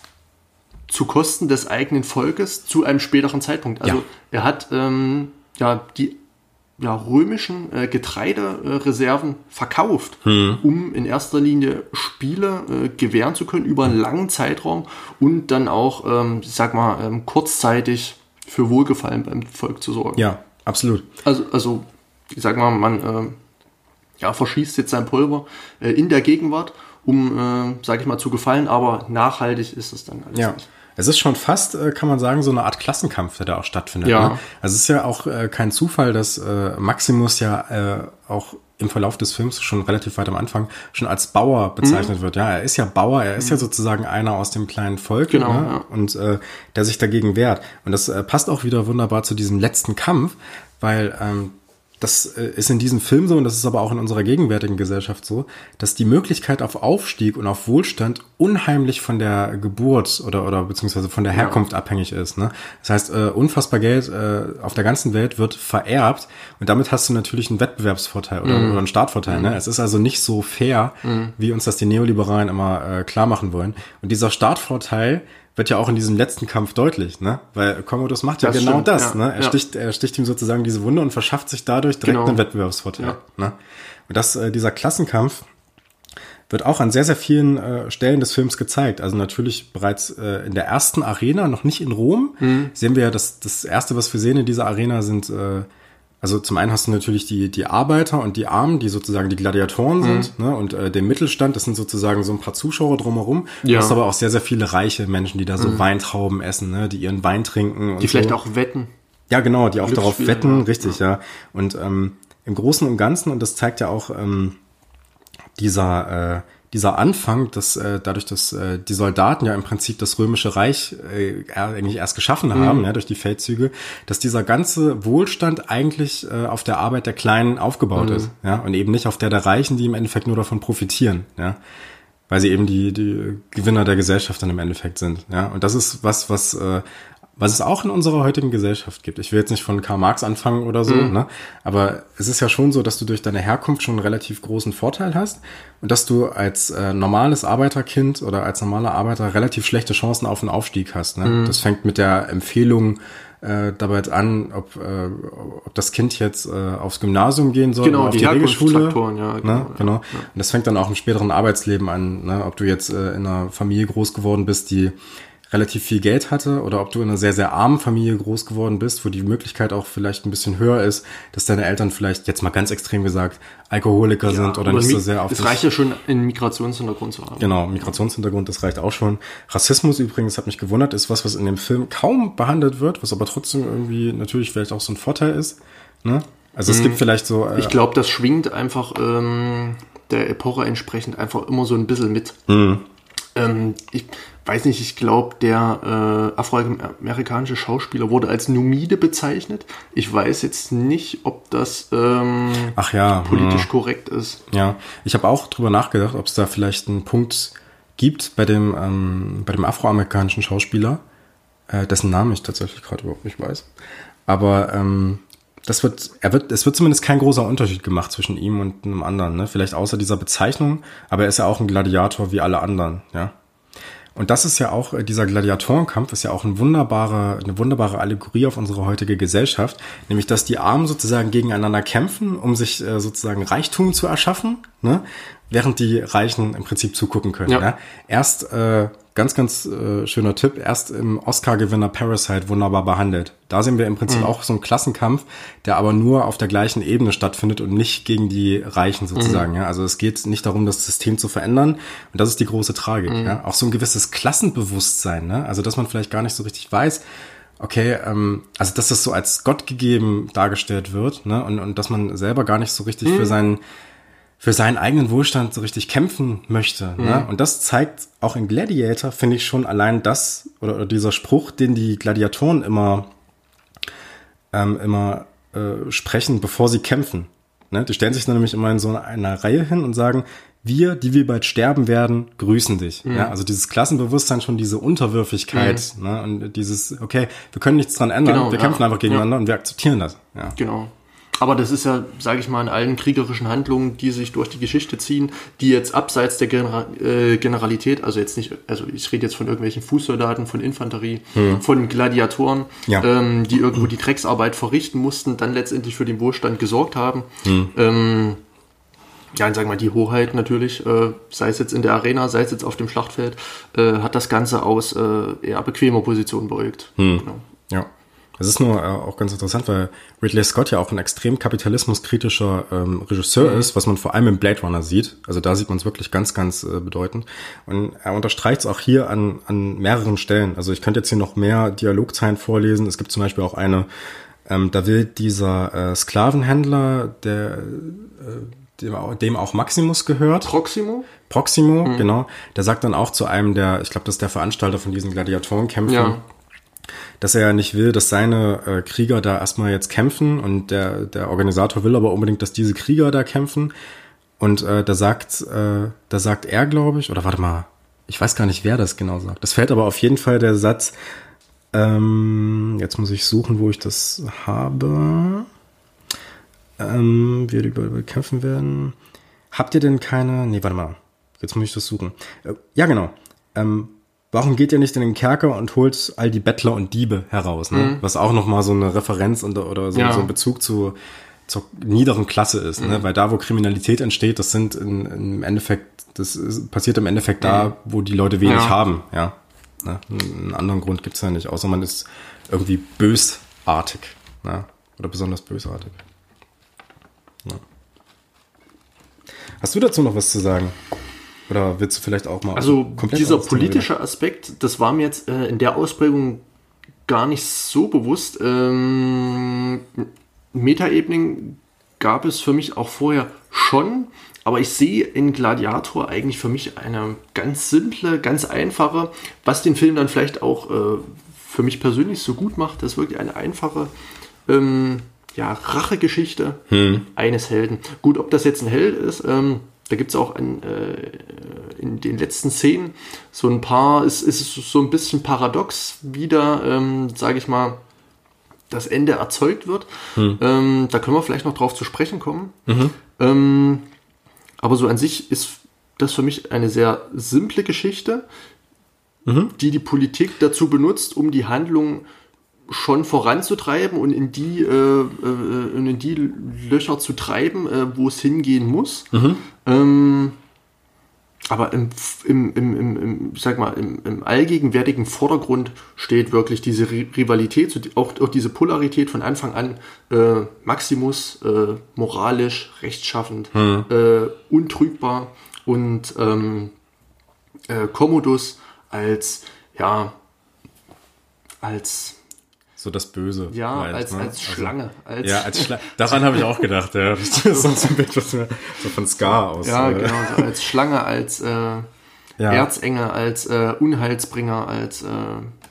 zu Kosten des eigenen Volkes zu einem späteren Zeitpunkt. Also Ja. er hat ähm, ja die ja, römischen äh, Getreidereserven verkauft, um in erster Linie Spiele äh, gewähren zu können über einen langen Zeitraum und dann auch, ähm, ich sag mal, ähm, kurzzeitig für Wohlgefallen beim Volk zu sorgen. Ja, absolut. Also, also ich sag mal, man ähm, ja, verschießt jetzt sein Pulver äh, in der Gegenwart, um, äh, sag ich mal, zu gefallen, aber nachhaltig ist es dann alles Ja. nicht. Es ist schon fast, äh, kann man sagen, so eine Art Klassenkampf, der da auch stattfindet. Ja. Ne? Also es ist ja auch äh, kein Zufall, dass äh, Maximus ja äh, auch im Verlauf des Films schon relativ weit am Anfang schon als Bauer bezeichnet wird. Ja, er ist ja Bauer, er ist ja sozusagen einer aus dem kleinen Volk Genau, ne? ja. und äh, der sich dagegen wehrt. Und das äh, passt auch wieder wunderbar zu diesem letzten Kampf, weil ähm, das äh, ist in diesem Film so und das ist aber auch in unserer gegenwärtigen Gesellschaft so, dass die Möglichkeit auf Aufstieg und auf Wohlstand unheimlich von der Geburt oder oder beziehungsweise von der Herkunft abhängig ist. Ne? Das heißt, äh, unfassbar Geld äh, auf der ganzen Welt wird vererbt und damit hast du natürlich einen Wettbewerbsvorteil oder, oder einen Startvorteil. Ne? Es ist also nicht so fair, wie uns das die Neoliberalen immer äh, klar machen wollen. Und dieser Startvorteil wird ja auch in diesem letzten Kampf deutlich, ne? Weil Commodus macht ja Das genau stimmt, das, ja, ne? Er ja. sticht, er sticht ihm sozusagen diese Wunde und verschafft sich dadurch direkt Genau. einen Wettbewerbsvorteil. Ja. Ne? Und das, äh, dieser Klassenkampf wird auch an sehr, sehr vielen äh, Stellen des Films gezeigt. Also natürlich bereits äh, in der ersten Arena, noch nicht in Rom, Mhm. sehen wir ja, dass das erste, was wir sehen in dieser Arena sind, äh, also zum einen hast du natürlich die, die Arbeiter und die Armen, die sozusagen die Gladiatoren Mhm. sind, ne? und äh, den Mittelstand, das sind sozusagen so ein paar Zuschauer drumherum. Du Ja. Mhm. hast aber auch sehr, sehr viele reiche Menschen, die da so Weintrauben essen, ne? die ihren Wein trinken. Und Die vielleicht so. auch wetten. Ja, genau, die auch darauf wetten, ja. richtig, ja. Und ähm, im Großen und Ganzen, und das zeigt ja auch ähm, dieser, äh, dieser Anfang, dass äh, dadurch, dass äh, die Soldaten ja im Prinzip das römische Reich äh, eigentlich erst geschaffen haben, ja, durch die Feldzüge, dass dieser ganze Wohlstand eigentlich äh, auf der Arbeit der Kleinen aufgebaut ist, ja, und eben nicht auf der der Reichen, die im Endeffekt nur davon profitieren, ja weil sie eben die, die Gewinner der Gesellschaft dann im Endeffekt sind. Ja, und das ist was, was, äh, was es auch in unserer heutigen Gesellschaft gibt. Ich will jetzt nicht von Karl Marx anfangen oder so, ne? aber es ist ja schon so, dass du durch deine Herkunft schon einen relativ großen Vorteil hast und dass du als äh, normales Arbeiterkind oder als normaler Arbeiter relativ schlechte Chancen auf einen Aufstieg hast. Ne? Das fängt mit der Empfehlung äh, dabei an, ob, äh, ob das Kind jetzt äh, aufs Gymnasium gehen soll Genau, oder auf die die, Regelschule. Herkunftsfaktoren, ja, genau, ne? ja. genau. Und das fängt dann auch im späteren Arbeitsleben an, ne? ob du jetzt äh, in einer Familie groß geworden bist, die relativ viel Geld hatte oder ob du in einer sehr, sehr armen Familie groß geworden bist, wo die Möglichkeit auch vielleicht ein bisschen höher ist, dass deine Eltern vielleicht, jetzt mal ganz extrem gesagt, Alkoholiker sind oder nicht so sehr auf Es reicht ja schon, einen Migrationshintergrund zu haben. Genau, Migrationshintergrund, das reicht auch schon. Rassismus übrigens, hat mich gewundert, ist was, was in dem Film kaum behandelt wird, was aber trotzdem irgendwie natürlich vielleicht auch so ein Vorteil ist. Ne? Also es gibt vielleicht so... Äh, Ich glaube, das schwingt einfach ähm, der Epoche entsprechend einfach immer so ein bisschen mit. Mhm. Ähm, ich weiß nicht, ich glaube, der äh, afroamerikanische Schauspieler wurde als Numide bezeichnet. Ich weiß jetzt nicht, ob das ähm, ach ja, politisch korrekt ist. Ja, ich habe auch drüber nachgedacht, ob es da vielleicht einen Punkt gibt bei dem, ähm, bei dem afroamerikanischen Schauspieler, äh, dessen Namen ich tatsächlich gerade überhaupt nicht weiß. Aber ähm, das wird, er wird, es wird zumindest kein großer Unterschied gemacht zwischen ihm und einem anderen, ne? Vielleicht außer dieser Bezeichnung, aber er ist ja auch ein Gladiator wie alle anderen, ja. Und das ist ja auch, äh, dieser Gladiatorenkampf ist ja auch ein wunderbare, eine wunderbare Allegorie auf unsere heutige Gesellschaft, nämlich dass die Armen sozusagen gegeneinander kämpfen, um sich äh, sozusagen Reichtum zu erschaffen, ne? während die Reichen im Prinzip zugucken können. Ja. ja? Erst äh, ganz, ganz äh, schöner Tipp, erst im Oscar-Gewinner Parasite wunderbar behandelt. Da sehen wir im Prinzip mhm. auch so einen Klassenkampf, der aber nur auf der gleichen Ebene stattfindet und nicht gegen die Reichen sozusagen. Mhm. Ja? Also es geht nicht darum, das System zu verändern. Und das ist die große Tragik. Mhm. Ja? Auch so ein gewisses Klassenbewusstsein. Ne? Also dass man vielleicht gar nicht so richtig weiß, okay, ähm, also dass das so als Gott gegeben dargestellt wird, ne? Und, und dass man selber gar nicht so richtig mhm. für seinen für seinen eigenen Wohlstand so richtig kämpfen möchte. Ne? Mhm. Ne? Und das zeigt auch in Gladiator, finde ich schon allein das oder, oder, dieser Spruch, den die Gladiatoren immer, ähm, immer äh, sprechen, bevor sie kämpfen. Ne? Die stellen sich dann nämlich immer in so einer Reihe hin und sagen, wir, die wir bald sterben werden, grüßen dich. Mhm. Ja, also dieses Klassenbewusstsein, schon diese Unterwürfigkeit mhm. ne? und dieses, okay, wir können nichts dran ändern, genau, wir ja. kämpfen einfach gegeneinander ja. und wir akzeptieren das. Ja. Genau. Aber das ist ja, sage ich mal, in allen kriegerischen Handlungen, die sich durch die Geschichte ziehen, die jetzt abseits der Genera äh, Generalität, also jetzt nicht, also ich rede jetzt von irgendwelchen Fußsoldaten, von Infanterie, hm. von Gladiatoren, ja. ähm, die irgendwo die Drecksarbeit verrichten mussten, dann letztendlich für den Wohlstand gesorgt haben. Hm. Ähm, ja, sagen wir mal, die Hoheit natürlich, äh, sei es jetzt in der Arena, sei es jetzt auf dem Schlachtfeld, äh, hat das Ganze aus äh, eher bequemer Position beruhigt. Hm. Genau. Ja. Es ist nur äh, auch ganz interessant, weil Ridley Scott ja auch ein extrem kapitalismuskritischer ähm, Regisseur mhm. ist, was man vor allem im Blade Runner sieht. Also da sieht man es wirklich ganz, ganz äh, bedeutend. Und er unterstreicht es auch hier an, an mehreren Stellen. Also ich könnte jetzt hier noch mehr Dialogzeilen vorlesen. Es gibt zum Beispiel auch eine, ähm, da will dieser äh, Sklavenhändler, der äh, dem, dem auch Maximus gehört. Proximo? Proximo, mhm. genau. Der sagt dann auch zu einem der, ich glaube, das ist der Veranstalter von diesen Gladiatorenkämpfen. Ja dass er ja nicht will, dass seine äh, Krieger da erstmal jetzt kämpfen und der, der Organisator will aber unbedingt, dass diese Krieger da kämpfen. Und äh, da sagt, äh, da sagt er, glaube ich, oder warte mal, ich weiß gar nicht, wer das genau sagt. Das fällt aber auf jeden Fall der Satz, ähm, jetzt muss ich suchen, wo ich das habe. Ähm, wir kämpfen werden. Habt ihr denn keine, nee, warte mal, jetzt muss ich das suchen. Äh, ja, genau. Ähm, warum geht ihr nicht in den Kerker und holt all die Bettler und Diebe heraus? Ne? Mhm. Was auch nochmal so eine Referenz und, oder so, ja. so ein Bezug zu, zur niederen Klasse ist. Ne? Mhm. Ne? Weil da, wo Kriminalität entsteht, das sind in, im Endeffekt, das ist, passiert im Endeffekt da, wo die Leute wenig ja. haben. Ja. Ne? Einen anderen Grund gibt's ja nicht, außer man ist irgendwie bösartig. Ne? Oder besonders bösartig. Ja. Hast du dazu noch was zu sagen? Oder willst du vielleicht auch mal. Also dieser politische Aspekt, das war mir jetzt äh, in der Ausprägung gar nicht so bewusst. Ähm, Metaebenen gab es für mich auch vorher schon, aber ich sehe in Gladiator eigentlich für mich eine ganz simple, ganz einfache, was den Film dann vielleicht auch äh, für mich persönlich so gut macht, das ist wirklich eine einfache ähm, ja, Rachegeschichte hm. eines Helden. Gut, ob das jetzt ein Held ist, ähm, da gibt es auch ein, äh, in den letzten Szenen so ein paar, es ist so ein bisschen paradox wieder, ähm, sage ich mal, das Ende erzeugt wird. Hm. Ähm, da können wir vielleicht noch drauf zu sprechen kommen. Mhm. Ähm, aber so an sich ist das für mich eine sehr simple Geschichte, mhm. die die Politik dazu benutzt, um die Handlung schon voranzutreiben und in die, äh, äh, in die Löcher zu treiben, äh, wo es hingehen muss. Mhm. Ähm, aber im, im, im, im, im, sag mal, im, im allgegenwärtigen Vordergrund steht wirklich diese Rivalität, auch, auch diese Polarität von Anfang an. Äh, Maximus, äh, moralisch, rechtschaffend, mhm. äh, untrügbar und ähm, äh, Commodus als, ja, als so das Böse. Ja, meint, als, ne? als also, Schlange. Als ja, als Schlange. Daran habe ich auch gedacht, ja. Das ist sonst ein Bild, was mir so von Scar aus. Ja, äh, genau, so als Schlange, als äh, ja. Erzengel, als äh, Unheilsbringer, als äh,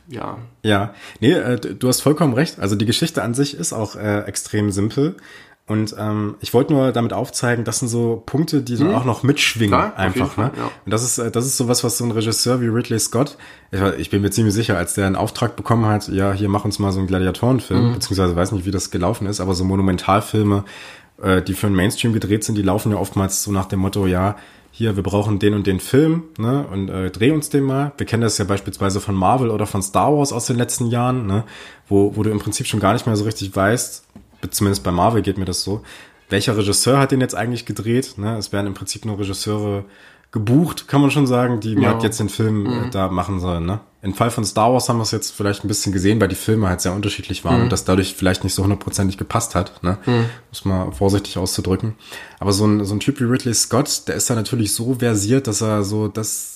ja. Ja, nee, äh, du hast vollkommen recht. Also die Geschichte an sich ist auch äh, extrem simpel. Und ähm, ich wollte nur damit aufzeigen, das sind so Punkte, die dann auch noch mitschwingen Klar, einfach. jeden Fall, ne? ja. Und das ist, äh, das ist sowas, was so ein Regisseur wie Ridley Scott, ich, ich bin mir ziemlich sicher, als der einen Auftrag bekommen hat, ja, hier mach uns mal so einen Gladiatorenfilm, Mhm. beziehungsweise weiß nicht, wie das gelaufen ist, aber so Monumentalfilme, äh, die für den Mainstream gedreht sind, die laufen ja oftmals so nach dem Motto, ja, hier, wir brauchen den und den Film, ne, und äh, dreh uns den mal. Wir kennen das ja beispielsweise von Marvel oder von Star Wars aus den letzten Jahren, ne, wo, wo du im Prinzip schon gar nicht mehr so richtig weißt, zumindest bei Marvel geht mir das so, welcher Regisseur hat den jetzt eigentlich gedreht? Ne? Es werden im Prinzip nur Regisseure gebucht, kann man schon sagen, die Ja. halt jetzt den Film äh, da machen sollen. Ne? Im Fall von Star Wars haben wir es jetzt vielleicht ein bisschen gesehen, weil die Filme halt sehr unterschiedlich waren und das dadurch vielleicht nicht so hundertprozentig gepasst hat. Ne? Muss mal vorsichtig auszudrücken. Aber so ein, so ein Typ wie Ridley Scott, der ist da natürlich so versiert, dass er so das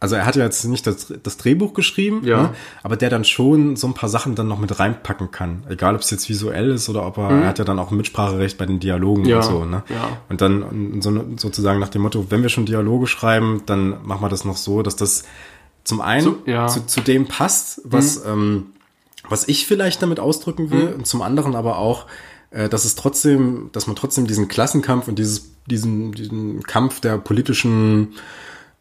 also er hat ja jetzt nicht das, das Drehbuch geschrieben, Ja. ne? aber der dann schon so ein paar Sachen dann noch mit reinpacken kann. Egal, ob es jetzt visuell ist oder ob er, er hat ja dann auch Mitspracherecht bei den Dialogen Ja, und so. Ne? ja. Und dann so, sozusagen nach dem Motto, wenn wir schon Dialoge schreiben, dann machen wir das noch so, dass das zum einen Zu- ja. zu, zu dem passt, was, ähm, was ich vielleicht damit ausdrücken will, und zum anderen aber auch, äh, dass es trotzdem, dass man trotzdem diesen Klassenkampf und dieses, diesen, diesen Kampf der politischen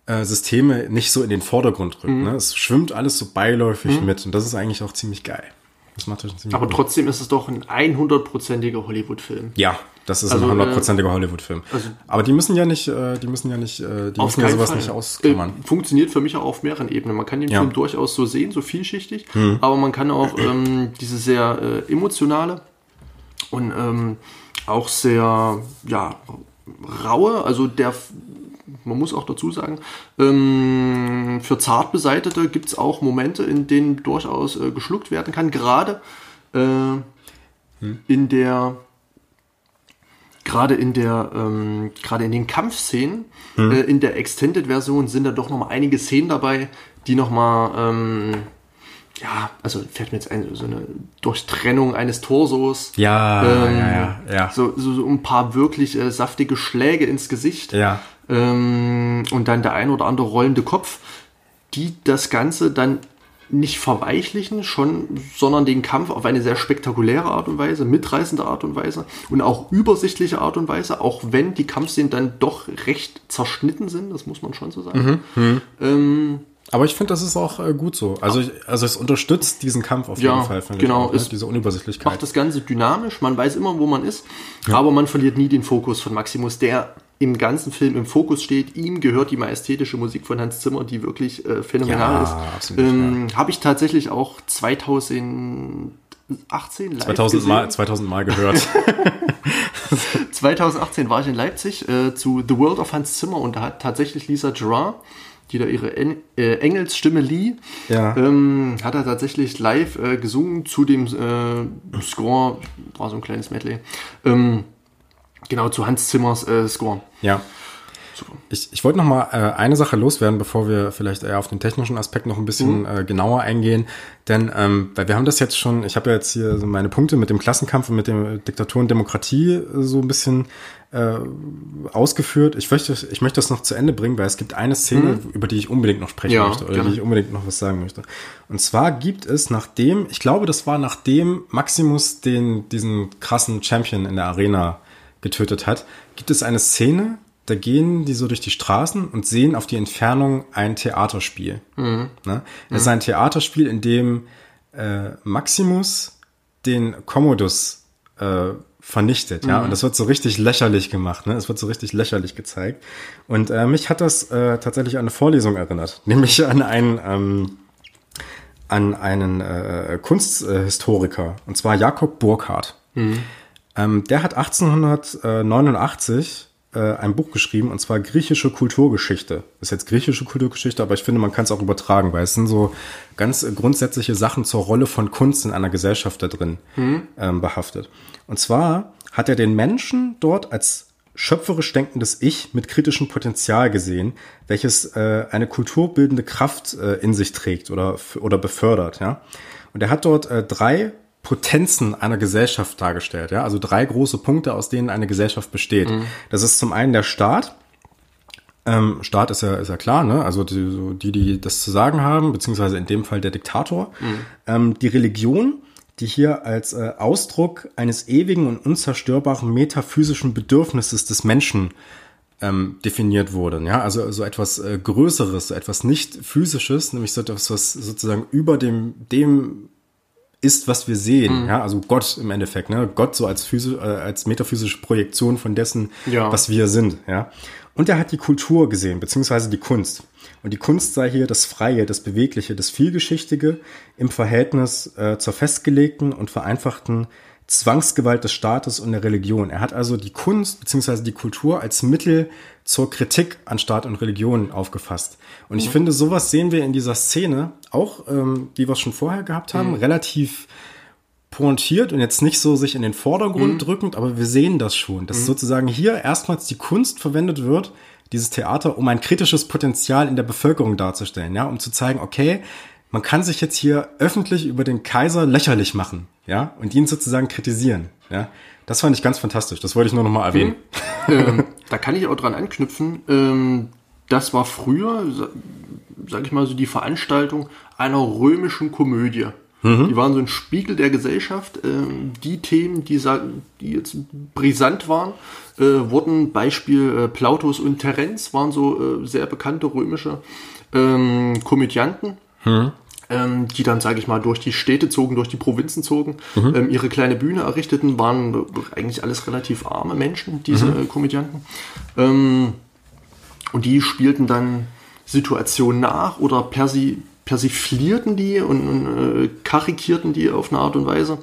äh, Systeme nicht so in den Vordergrund rückt. Ne? Es schwimmt alles so beiläufig mit und das ist eigentlich auch ziemlich geil. Das macht das ziemlich Aber gut. trotzdem ist es doch ein 100%iger Hollywood-Film. Ja, das ist Also, ein hundertprozentiger Hollywood-Film. also- Aber die müssen ja nicht, äh, die müssen ja nicht, äh, die müssen ja sowas nicht ausklammern. Äh, funktioniert für mich auch auf mehreren Ebenen. Man kann den Ja. Hm. Film durchaus so sehen, so vielschichtig, aber man kann auch ähm, diese sehr äh, emotionale und ähm, auch sehr ja, raue, also der man muss auch dazu sagen, ähm, für Zartbeseitete gibt es auch Momente, in denen durchaus äh, geschluckt werden kann. Gerade äh, Hm. in der gerade in der ähm, gerade in den Kampfszenen Hm. äh, in der Extended-Version sind da doch noch mal einige Szenen dabei, die noch mal ähm, ja, also fällt mir jetzt ein, so eine Durchtrennung eines Torsos. Ja, Ähm, ja, ja, ja. So, so, so ein paar wirklich äh, saftige Schläge ins Gesicht. Ja. Ähm, und dann der ein oder andere rollende Kopf, die das Ganze dann nicht verweichlichen, schon, sondern den Kampf auf eine sehr spektakuläre Art und Weise, mitreißende Art und Weise und auch übersichtliche Art und Weise, auch wenn die Kampfszenen dann doch recht zerschnitten sind, das muss man schon so sagen. Mhm, Ähm, Aber ich finde, das ist auch äh, gut so. Also, ich, also es unterstützt diesen Kampf auf Ja, jeden Fall, finde genau, ich. Auch, ne? es Diese Unübersichtlichkeit. macht das Ganze dynamisch, man weiß immer, wo man ist, aber man verliert nie den Fokus von Maximus, der im ganzen Film im Fokus steht. Ihm gehört die majestätische Musik von Hans Zimmer, die wirklich äh, phänomenal Ja, ist. ähm, Habe ich tatsächlich auch 2018 live 2000 gesehen. Mal, 2000 Mal gehört. 2018 war ich in Leipzig äh, zu The World of Hans Zimmer und da hat tatsächlich Lisa Gerard, die da ihre en äh, Engelsstimme lieh, Ja. ähm, hat er tatsächlich live äh, gesungen zu dem äh, Score, war so ein kleines Medley, ähm, genau zu Hans Zimmers äh, Score. ja. Ich, ich wollte noch mal äh, eine Sache loswerden, bevor wir vielleicht eher auf den technischen Aspekt noch ein bisschen äh, genauer eingehen. Denn ähm, weil wir haben das jetzt schon, ich habe ja jetzt hier so meine Punkte mit dem Klassenkampf und mit dem Diktatur und Demokratie äh, so ein bisschen äh, ausgeführt. Ich möchte, ich möchte das noch zu Ende bringen, weil es gibt eine Szene, über die ich unbedingt noch sprechen Ja, möchte oder gerne. die ich unbedingt noch was sagen möchte. Und zwar gibt es nachdem, ich glaube, das war nachdem Maximus den diesen krassen Champion in der Arena getötet hat, gibt es eine Szene, da gehen die so durch die Straßen und sehen auf die Entfernung ein Theaterspiel. Ne? Es ist ein Theaterspiel, in dem äh, Maximus den Commodus äh, vernichtet, ja, und das wird so richtig lächerlich gemacht, ne? Es wird so richtig lächerlich gezeigt. Und äh, mich hat das äh, tatsächlich an eine Vorlesung erinnert, nämlich an einen ähm, an einen äh, Kunsthistoriker, und zwar Jakob Burckhardt. Ähm, der hat 1889 äh, ein Buch geschrieben, und zwar griechische Kulturgeschichte. Das ist jetzt griechische Kulturgeschichte, aber ich finde, man kann es auch übertragen, weil es sind so ganz grundsätzliche Sachen zur Rolle von Kunst in einer Gesellschaft da drin ähm, behaftet. Und zwar hat er den Menschen dort als schöpferisch denkendes Ich mit kritischem Potenzial gesehen, welches äh, eine kulturbildende Kraft äh, in sich trägt oder, oder befördert. Ja? Und er hat dort äh, drei Potenzen einer Gesellschaft dargestellt. Ja? Also drei große Punkte, aus denen eine Gesellschaft besteht. Das ist zum einen der Staat. Ähm, Staat ist ja, ist ja klar, ne? Also die, die, die das zu sagen haben, beziehungsweise in dem Fall der Diktator. Ähm, die Religion, die hier als äh, Ausdruck eines ewigen und unzerstörbaren metaphysischen Bedürfnisses des Menschen ähm, definiert wurden. Ja, also so etwas äh, Größeres, so etwas nicht physisches, nämlich so etwas, was sozusagen über dem dem ist, was wir sehen. Mhm. Ja, also Gott im Endeffekt. Ne? Gott so als, physisch, äh, als metaphysische Projektion von dessen, ja. was wir sind. Ja. Und er hat die Kultur gesehen, beziehungsweise die Kunst. Und die Kunst sei hier das Freie, das Bewegliche, das Vielgeschichtige im Verhältnis äh, zur festgelegten und vereinfachten Zwangsgewalt des Staates und der Religion. Er hat also die Kunst beziehungsweise die Kultur als Mittel zur Kritik an Staat und Religion aufgefasst. Und ich mhm. finde, sowas sehen wir in dieser Szene auch, ähm, wie wir schon vorher gehabt haben, mhm. relativ pointiert und jetzt nicht so sich in den Vordergrund mhm. drückend, aber wir sehen das schon, dass mhm. sozusagen hier erstmals die Kunst verwendet wird, dieses Theater, um ein kritisches Potenzial in der Bevölkerung darzustellen, ja, um zu zeigen, okay, man kann sich jetzt hier öffentlich über den Kaiser lächerlich machen, ja, und ihn sozusagen kritisieren, ja. Das fand ich ganz fantastisch. Das wollte ich nur noch mal erwähnen. Mhm. ähm, da kann ich auch dran anknüpfen. Ähm, das war früher, sag ich mal so, die Veranstaltung einer römischen Komödie. Mhm. Die waren so ein Spiegel der Gesellschaft. Ähm, die Themen, die, die jetzt brisant waren, äh, wurden Beispiel äh, Plautus und Terenz waren so äh, sehr bekannte römische ähm, Komödianten. Mhm. Ähm, die dann, sage ich mal, durch die Städte zogen, durch die Provinzen zogen, mhm. ähm, ihre kleine Bühne errichteten, waren eigentlich alles relativ arme Menschen, diese mhm. Komödianten. Ähm, und die spielten dann Situationen nach oder persi persiflierten die und, und äh, karikierten die auf eine Art und Weise,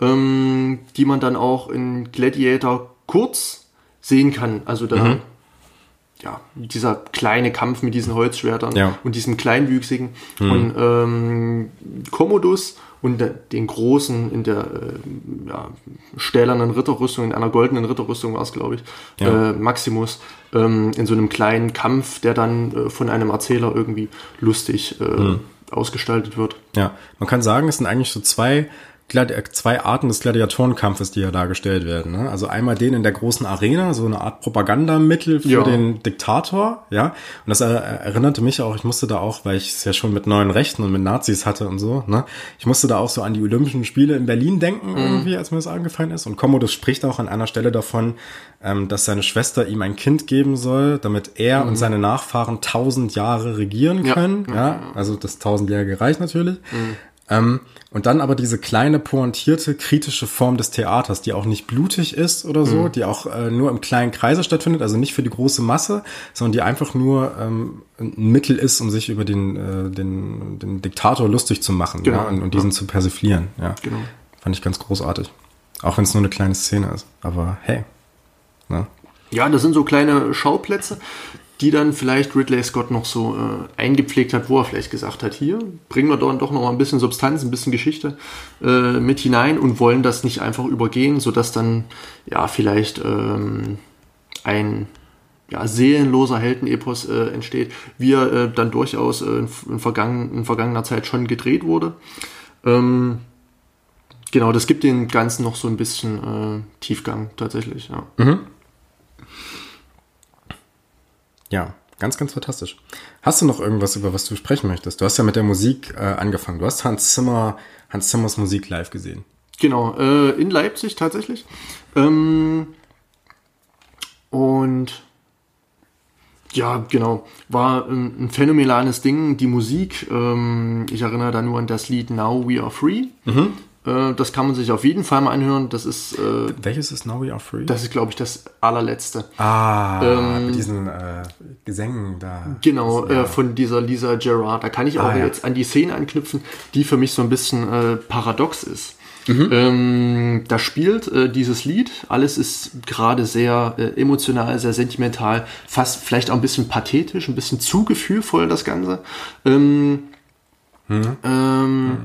ähm, die man dann auch in Gladiator kurz sehen kann. Also da mhm ja, dieser kleine Kampf mit diesen Holzschwertern ja. und diesem kleinwüchsigen mhm. und ähm, Commodus und den großen in der äh, ja, stählernen Ritterrüstung, in einer goldenen Ritterrüstung war es, glaube ich, ja. äh, Maximus, ähm, in so einem kleinen Kampf, der dann äh, von einem Erzähler irgendwie lustig äh, mhm. ausgestaltet wird. Ja, man kann sagen, es sind eigentlich so zwei zwei Arten des Gladiatorenkampfes, die ja dargestellt werden. Ne? Also einmal den in der großen Arena, so eine Art Propagandamittel für ja. den Diktator, ja. Und das erinnerte mich auch, ich musste da auch, weil ich es ja schon mit neuen Rechten und mit Nazis hatte und so, ne? Ich musste da auch so an die Olympischen Spiele in Berlin denken, mhm. irgendwie, als mir das angefallen ist. Und Commodus spricht auch an einer Stelle davon, ähm, dass seine Schwester ihm ein Kind geben soll, damit er mhm. und seine Nachfahren tausend Jahre regieren können. Ja, ja. also das tausendjährige Reich natürlich. Mhm. Ähm, und dann aber diese kleine, pointierte, kritische Form des Theaters, die auch nicht blutig ist oder so, mhm. die auch äh, nur im kleinen Kreise stattfindet, also nicht für die große Masse, sondern die einfach nur ähm, ein Mittel ist, um sich über den, äh, den, den Diktator lustig zu machen genau. ja, und, und diesen ja. zu persiflieren. Ja. Genau. Fand ich ganz großartig. Auch wenn es nur eine kleine Szene ist. Aber hey. Ne? Ja, das sind so kleine Schauplätze, die dann vielleicht Ridley Scott noch so äh, eingepflegt hat, wo er vielleicht gesagt hat, hier bringen wir dann doch noch mal ein bisschen Substanz, ein bisschen Geschichte äh, mit hinein und wollen das nicht einfach übergehen, sodass dann ja vielleicht ähm, ein ja, seelenloser Heldenepos äh, entsteht, wie er äh, dann durchaus äh, in, vergangen, in vergangener Zeit schon gedreht wurde. Ähm, genau, das gibt dem Ganzen noch so ein bisschen äh, Tiefgang tatsächlich, ja. Mhm. Ja, ganz, ganz fantastisch. Hast du noch irgendwas, über was du sprechen möchtest? Du hast ja mit der Musik äh, angefangen. Du hast Hans Zimmer, Hans Zimmers Musik live gesehen. Genau, äh, in Leipzig tatsächlich. Ähm, und ja, genau, war ein, ein, phänomenales Ding. Die Musik, ähm, ich erinnere da nur an das Lied Now We Are Free. Mhm. Äh, das kann man sich auf jeden Fall mal anhören. Das ist. Äh, Welches ist Now We Are Free? Das ist, glaube ich, das allerletzte. Ah, ähm, mit diesen äh, Gesängen da. Genau, äh, ja. von dieser Lisa Gerard. Da kann ich auch ah, jetzt an die Szene anknüpfen, die für mich so ein bisschen paradox ist. Mhm. Ähm, da spielt äh, dieses Lied, alles ist gerade sehr äh, emotional, sehr sentimental, fast vielleicht auch ein bisschen pathetisch, ein bisschen zu gefühlvoll das Ganze. Ähm, mhm. Ähm, mhm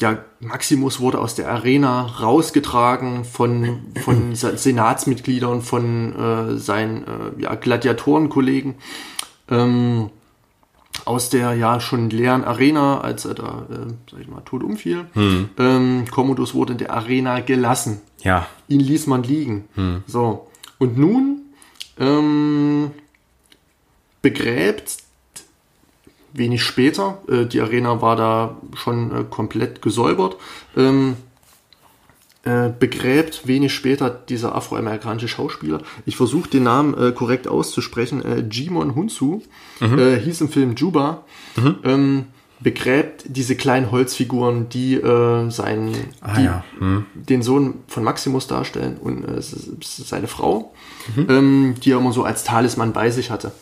ja, Maximus wurde aus der Arena rausgetragen von, von Senatsmitgliedern, von äh, seinen äh, ja, Gladiatorenkollegen ähm, aus der ja schon leeren Arena, als er da, äh, sag ich mal, tot umfiel. Hm. Ähm, Commodus wurde in der Arena gelassen. Ja. Ihn ließ man liegen. Hm. So. Und nun ähm, begräbt wenig später. Äh, die Arena war da schon äh, komplett gesäubert. Ähm, äh, begräbt wenig später dieser afroamerikanische Schauspieler. Ich versuche den Namen äh, korrekt auszusprechen. Äh, Jimon Hunsu mhm. äh, hieß im Film Juba. Mhm. Ähm, begräbt diese kleinen Holzfiguren, die äh, seinen, ah, die, ja. hm. den Sohn von Maximus darstellen und äh, seine Frau, mhm. ähm, die er immer so als Talisman bei sich hatte.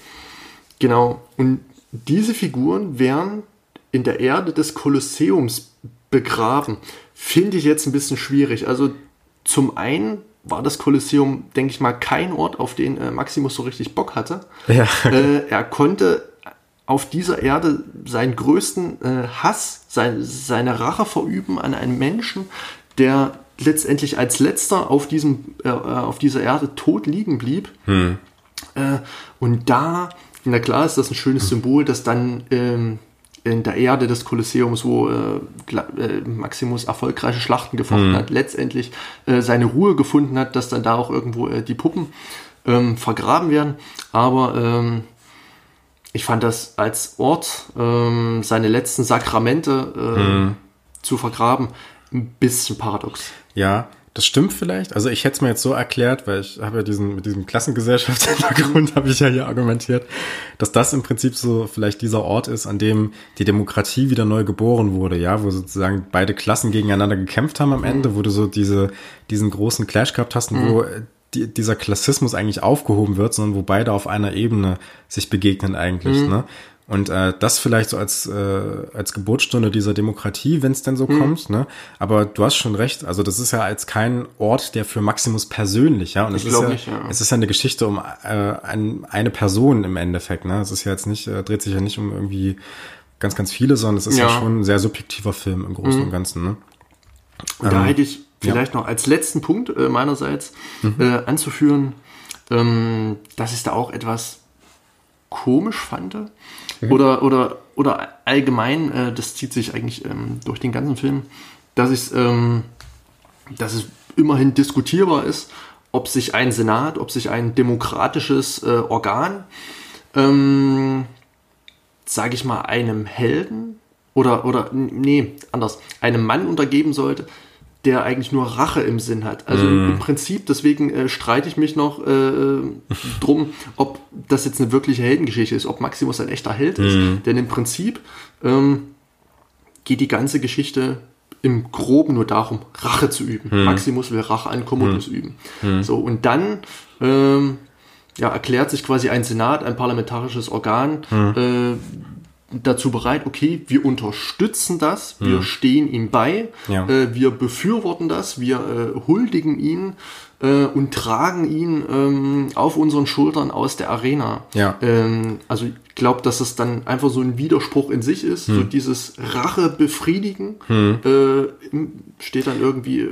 Genau. Und diese Figuren werden in der Erde des Kolosseums begraben. Finde ich jetzt ein bisschen schwierig. Also zum einen war das Kolosseum, denke ich mal, kein Ort, auf den äh, Maximus so richtig Bock hatte. Ja. Äh, er konnte auf dieser Erde seinen größten äh, Hass, sein, seine Rache verüben an einen Menschen, der letztendlich als letzter auf, diesem, äh, auf dieser Erde tot liegen blieb. Hm. Äh, und da, na klar ist das ein schönes Symbol, dass dann ähm, in der Erde des Kolosseums, wo äh, äh, Maximus erfolgreiche Schlachten gefochten mhm. hat, letztendlich äh, seine Ruhe gefunden hat, dass dann da auch irgendwo äh, die Puppen ähm, vergraben werden. Aber ähm, ich fand das als Ort, ähm, seine letzten Sakramente mhm. zu vergraben, ein bisschen paradox. Ja, das stimmt vielleicht. Also ich hätte es mir jetzt so erklärt, weil ich habe ja diesen mit diesem Klassengesellschaftshintergrund habe ich ja hier argumentiert, dass das im Prinzip so vielleicht dieser Ort ist, an dem die Demokratie wieder neu geboren wurde, ja, wo sozusagen beide Klassen gegeneinander gekämpft haben am Ende, wo du so diese diesen großen Clash gehabt hast, mhm. wo die, dieser Klassismus eigentlich aufgehoben wird, sondern wo beide auf einer Ebene sich begegnen eigentlich, mhm. ne? Und äh, das vielleicht so als, äh, als Geburtsstunde dieser Demokratie, wenn es denn so mhm. kommt. Ne? Aber du hast schon recht, also das ist ja als kein Ort, der für Maximus persönlich, ja. Und es ist ja, nicht, ja, es ist ja eine Geschichte um äh, ein, eine Person im Endeffekt. Ne? Es ist ja jetzt nicht, äh, dreht sich ja nicht um irgendwie ganz, ganz viele, sondern es ist ja, ja schon ein sehr subjektiver Film im Großen mhm. und Ganzen. Ne? Und da ähm, hätte ich vielleicht ja. noch als letzten Punkt äh, meinerseits mhm. äh, anzuführen, ähm, dass ich da auch etwas komisch fand. Mhm. Oder, oder, oder allgemein, äh, das zieht sich eigentlich ähm, durch den ganzen Film, dass, ähm, dass es immerhin diskutierbar ist, ob sich ein Senat, ob sich ein demokratisches äh, Organ, ähm, sage ich mal, einem Helden oder, oder, nee, anders, einem Mann untergeben sollte, der eigentlich nur Rache im Sinn hat. Also mm. im Prinzip, deswegen äh, streite ich mich noch äh, drum, ob das jetzt eine wirkliche Heldengeschichte ist, ob Maximus ein echter Held mm. ist. Mhm. Denn im Prinzip ähm, geht die ganze Geschichte im Groben nur darum, Rache zu üben. Mm. Maximus will Rache an Commodus mhm. üben. Mhm. So, und dann ähm, ja, erklärt sich quasi ein Senat, ein parlamentarisches Organ, äh, dazu bereit, okay, wir unterstützen das, wir hm. stehen ihm bei, ja. äh, wir befürworten das, wir äh, huldigen ihn äh, und tragen ihn ähm, auf unseren Schultern aus der Arena. Ja. Ähm, also ich glaube, dass es dann einfach so ein Widerspruch in sich ist, hm. so dieses Rache befriedigen hm. Äh, steht dann irgendwie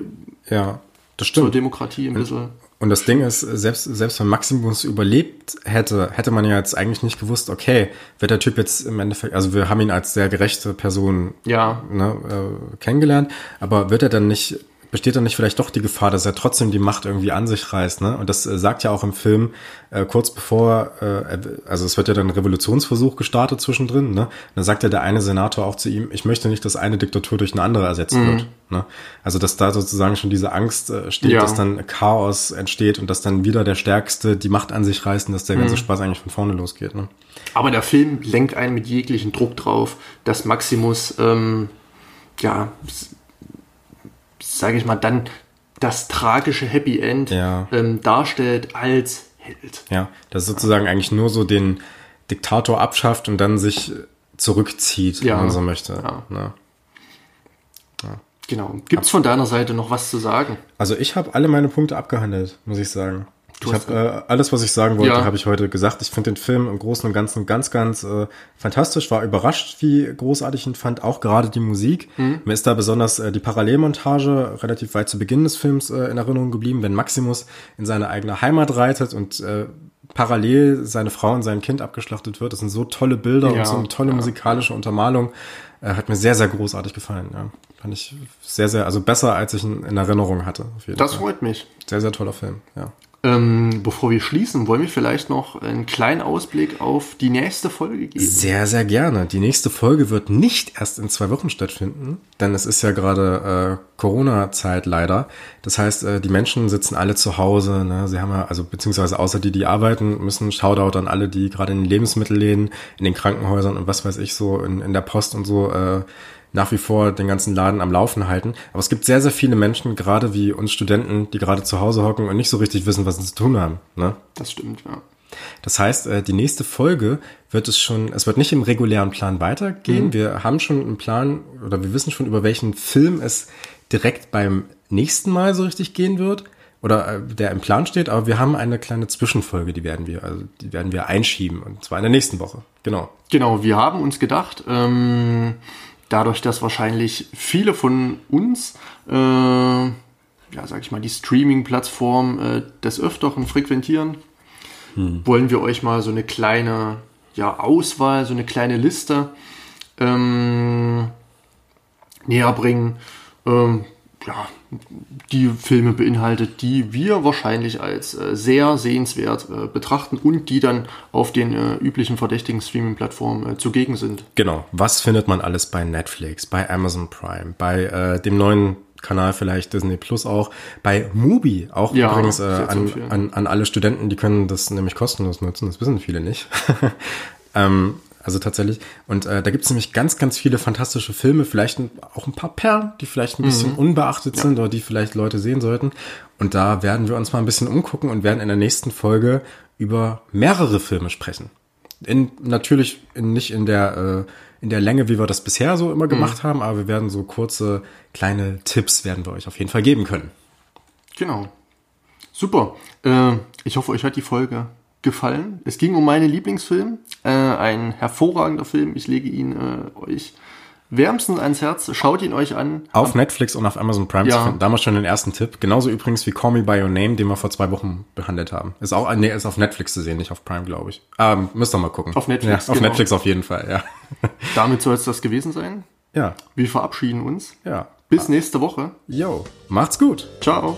ja, das stimmt. zur Demokratie ein bisschen. Und das Ding ist, selbst, selbst wenn Maximus überlebt hätte, hätte man ja jetzt eigentlich nicht gewusst, okay, wird der Typ jetzt im Endeffekt, also wir haben ihn als sehr gerechte Person ja. ne, äh, kennengelernt, aber wird er dann nicht besteht dann nicht vielleicht doch die Gefahr, dass er trotzdem die Macht irgendwie an sich reißt, ne? Und das äh, sagt ja auch im Film äh, kurz bevor, äh, also es wird ja dann ein Revolutionsversuch gestartet zwischendrin, ne? Dann sagt ja der eine Senator auch zu ihm, ich möchte nicht, dass eine Diktatur durch eine andere ersetzt mhm. wird, ne? Also dass da sozusagen schon diese Angst äh, steht, ja. dass dann Chaos entsteht und dass dann wieder der Stärkste die Macht an sich reißt und dass der ganze mhm. Spaß eigentlich von vorne losgeht, ne? Aber der Film lenkt einen mit jeglichen Druck drauf, dass Maximus ähm, ja sage ich mal, dann das tragische Happy End ja. ähm, darstellt als Held. Ja, das sozusagen eigentlich nur so den Diktator abschafft und dann sich zurückzieht, ja. wenn man so möchte. Ja. ja. ja. Genau. Gibt es von deiner Seite noch was zu sagen? Also ich habe alle meine Punkte abgehandelt, muss ich sagen. Du ich habe äh, alles, was ich sagen wollte, ja. habe ich heute gesagt. Ich finde den Film im Großen und Ganzen ganz, ganz äh, fantastisch. War überrascht, wie großartig ich ihn fand. Auch gerade die Musik. Mhm. Mir ist da besonders äh, die Parallelmontage relativ weit zu Beginn des Films äh, in Erinnerung geblieben, wenn Maximus in seine eigene Heimat reitet und äh, parallel seine Frau und sein Kind abgeschlachtet wird. Das sind so tolle Bilder ja. und so eine tolle ja. musikalische Untermalung. Äh, hat mir sehr, sehr großartig gefallen. Ja. Fand ich sehr, sehr, also besser, als ich ihn in Erinnerung hatte. das Fall. freut mich. Sehr, sehr toller Film, ja. Ähm, bevor wir schließen, wollen wir vielleicht noch einen kleinen Ausblick auf die nächste Folge geben? Sehr, sehr gerne. Die nächste Folge wird nicht erst in zwei Wochen stattfinden, denn es ist ja gerade äh, Corona-Zeit leider. Das heißt, äh, die Menschen sitzen alle zu Hause. Ne? Sie haben ja, also beziehungsweise außer die, die arbeiten, müssen Shoutout an alle, die gerade in den Lebensmittelläden, in den Krankenhäusern und was weiß ich so, in, in der Post und so äh, nach wie vor den ganzen Laden am Laufen halten. Aber es gibt sehr, sehr viele Menschen, gerade wie uns Studenten, die gerade zu Hause hocken und nicht so richtig wissen, was sie zu tun haben. Ne? Das stimmt, ja. Das heißt, äh, die nächste Folge wird es schon, es wird nicht im regulären Plan weitergehen. Mhm. Wir haben schon einen Plan oder wir wissen schon, über welchen Film es direkt beim nächsten Mal so richtig gehen wird oder äh, der im Plan steht, aber wir haben eine kleine Zwischenfolge, die werden wir, also die werden wir einschieben und zwar in der nächsten Woche. Genau. Genau, wir haben uns gedacht, ähm, dadurch, dass wahrscheinlich viele von uns, äh, ja, sag ich mal, die Streaming-Plattform äh, des Öfteren frequentieren, hm. wollen wir euch mal so eine kleine ja, Auswahl, so eine kleine Liste ähm, näher bringen. Ähm, ja, die Filme beinhaltet, die wir wahrscheinlich als äh, sehr sehenswert äh, betrachten und die dann auf den äh, üblichen verdächtigen Streaming-Plattformen äh, zugegen sind. Genau. Was findet man alles bei Netflix, bei Amazon Prime, bei äh, dem neuen Kanal vielleicht Disney Plus auch, bei Mubi auch ja, übrigens äh, an, an, an alle Studenten, die können das nämlich kostenlos nutzen, das wissen viele nicht. ähm, also tatsächlich. Und äh, da gibt es nämlich ganz, ganz viele fantastische Filme, vielleicht auch ein paar Perlen, die vielleicht ein bisschen mhm. unbeachtet ja. sind oder die vielleicht Leute sehen sollten. Und da werden wir uns mal ein bisschen umgucken und werden in der nächsten Folge über mehrere Filme sprechen. In, natürlich in, nicht in der, äh, in der Länge, wie wir das bisher so immer gemacht mhm. haben, aber wir werden so kurze, kleine Tipps werden wir euch auf jeden Fall geben können. Genau. Super. Äh, ich hoffe, euch hat die Folge gefallen. Es ging um meinen Lieblingsfilm, äh, ein hervorragender Film. Ich lege ihn äh, euch wärmstens ans Herz. Schaut ihn euch an. Auf Netflix und auf Amazon Prime ja. zu finden. Damals schon den ersten Tipp. Genauso übrigens wie Call Me By Your Name, den wir vor zwei Wochen behandelt haben. Ist auch, nee, ist auf Netflix zu sehen, nicht auf Prime, glaube ich. Ähm, müsst ihr mal gucken. Auf Netflix. Ja, auf genau. Netflix auf jeden Fall, ja. Damit soll es das gewesen sein. Ja. Wir verabschieden uns. Ja. Bis nächste Woche. Yo, macht's gut. Ciao.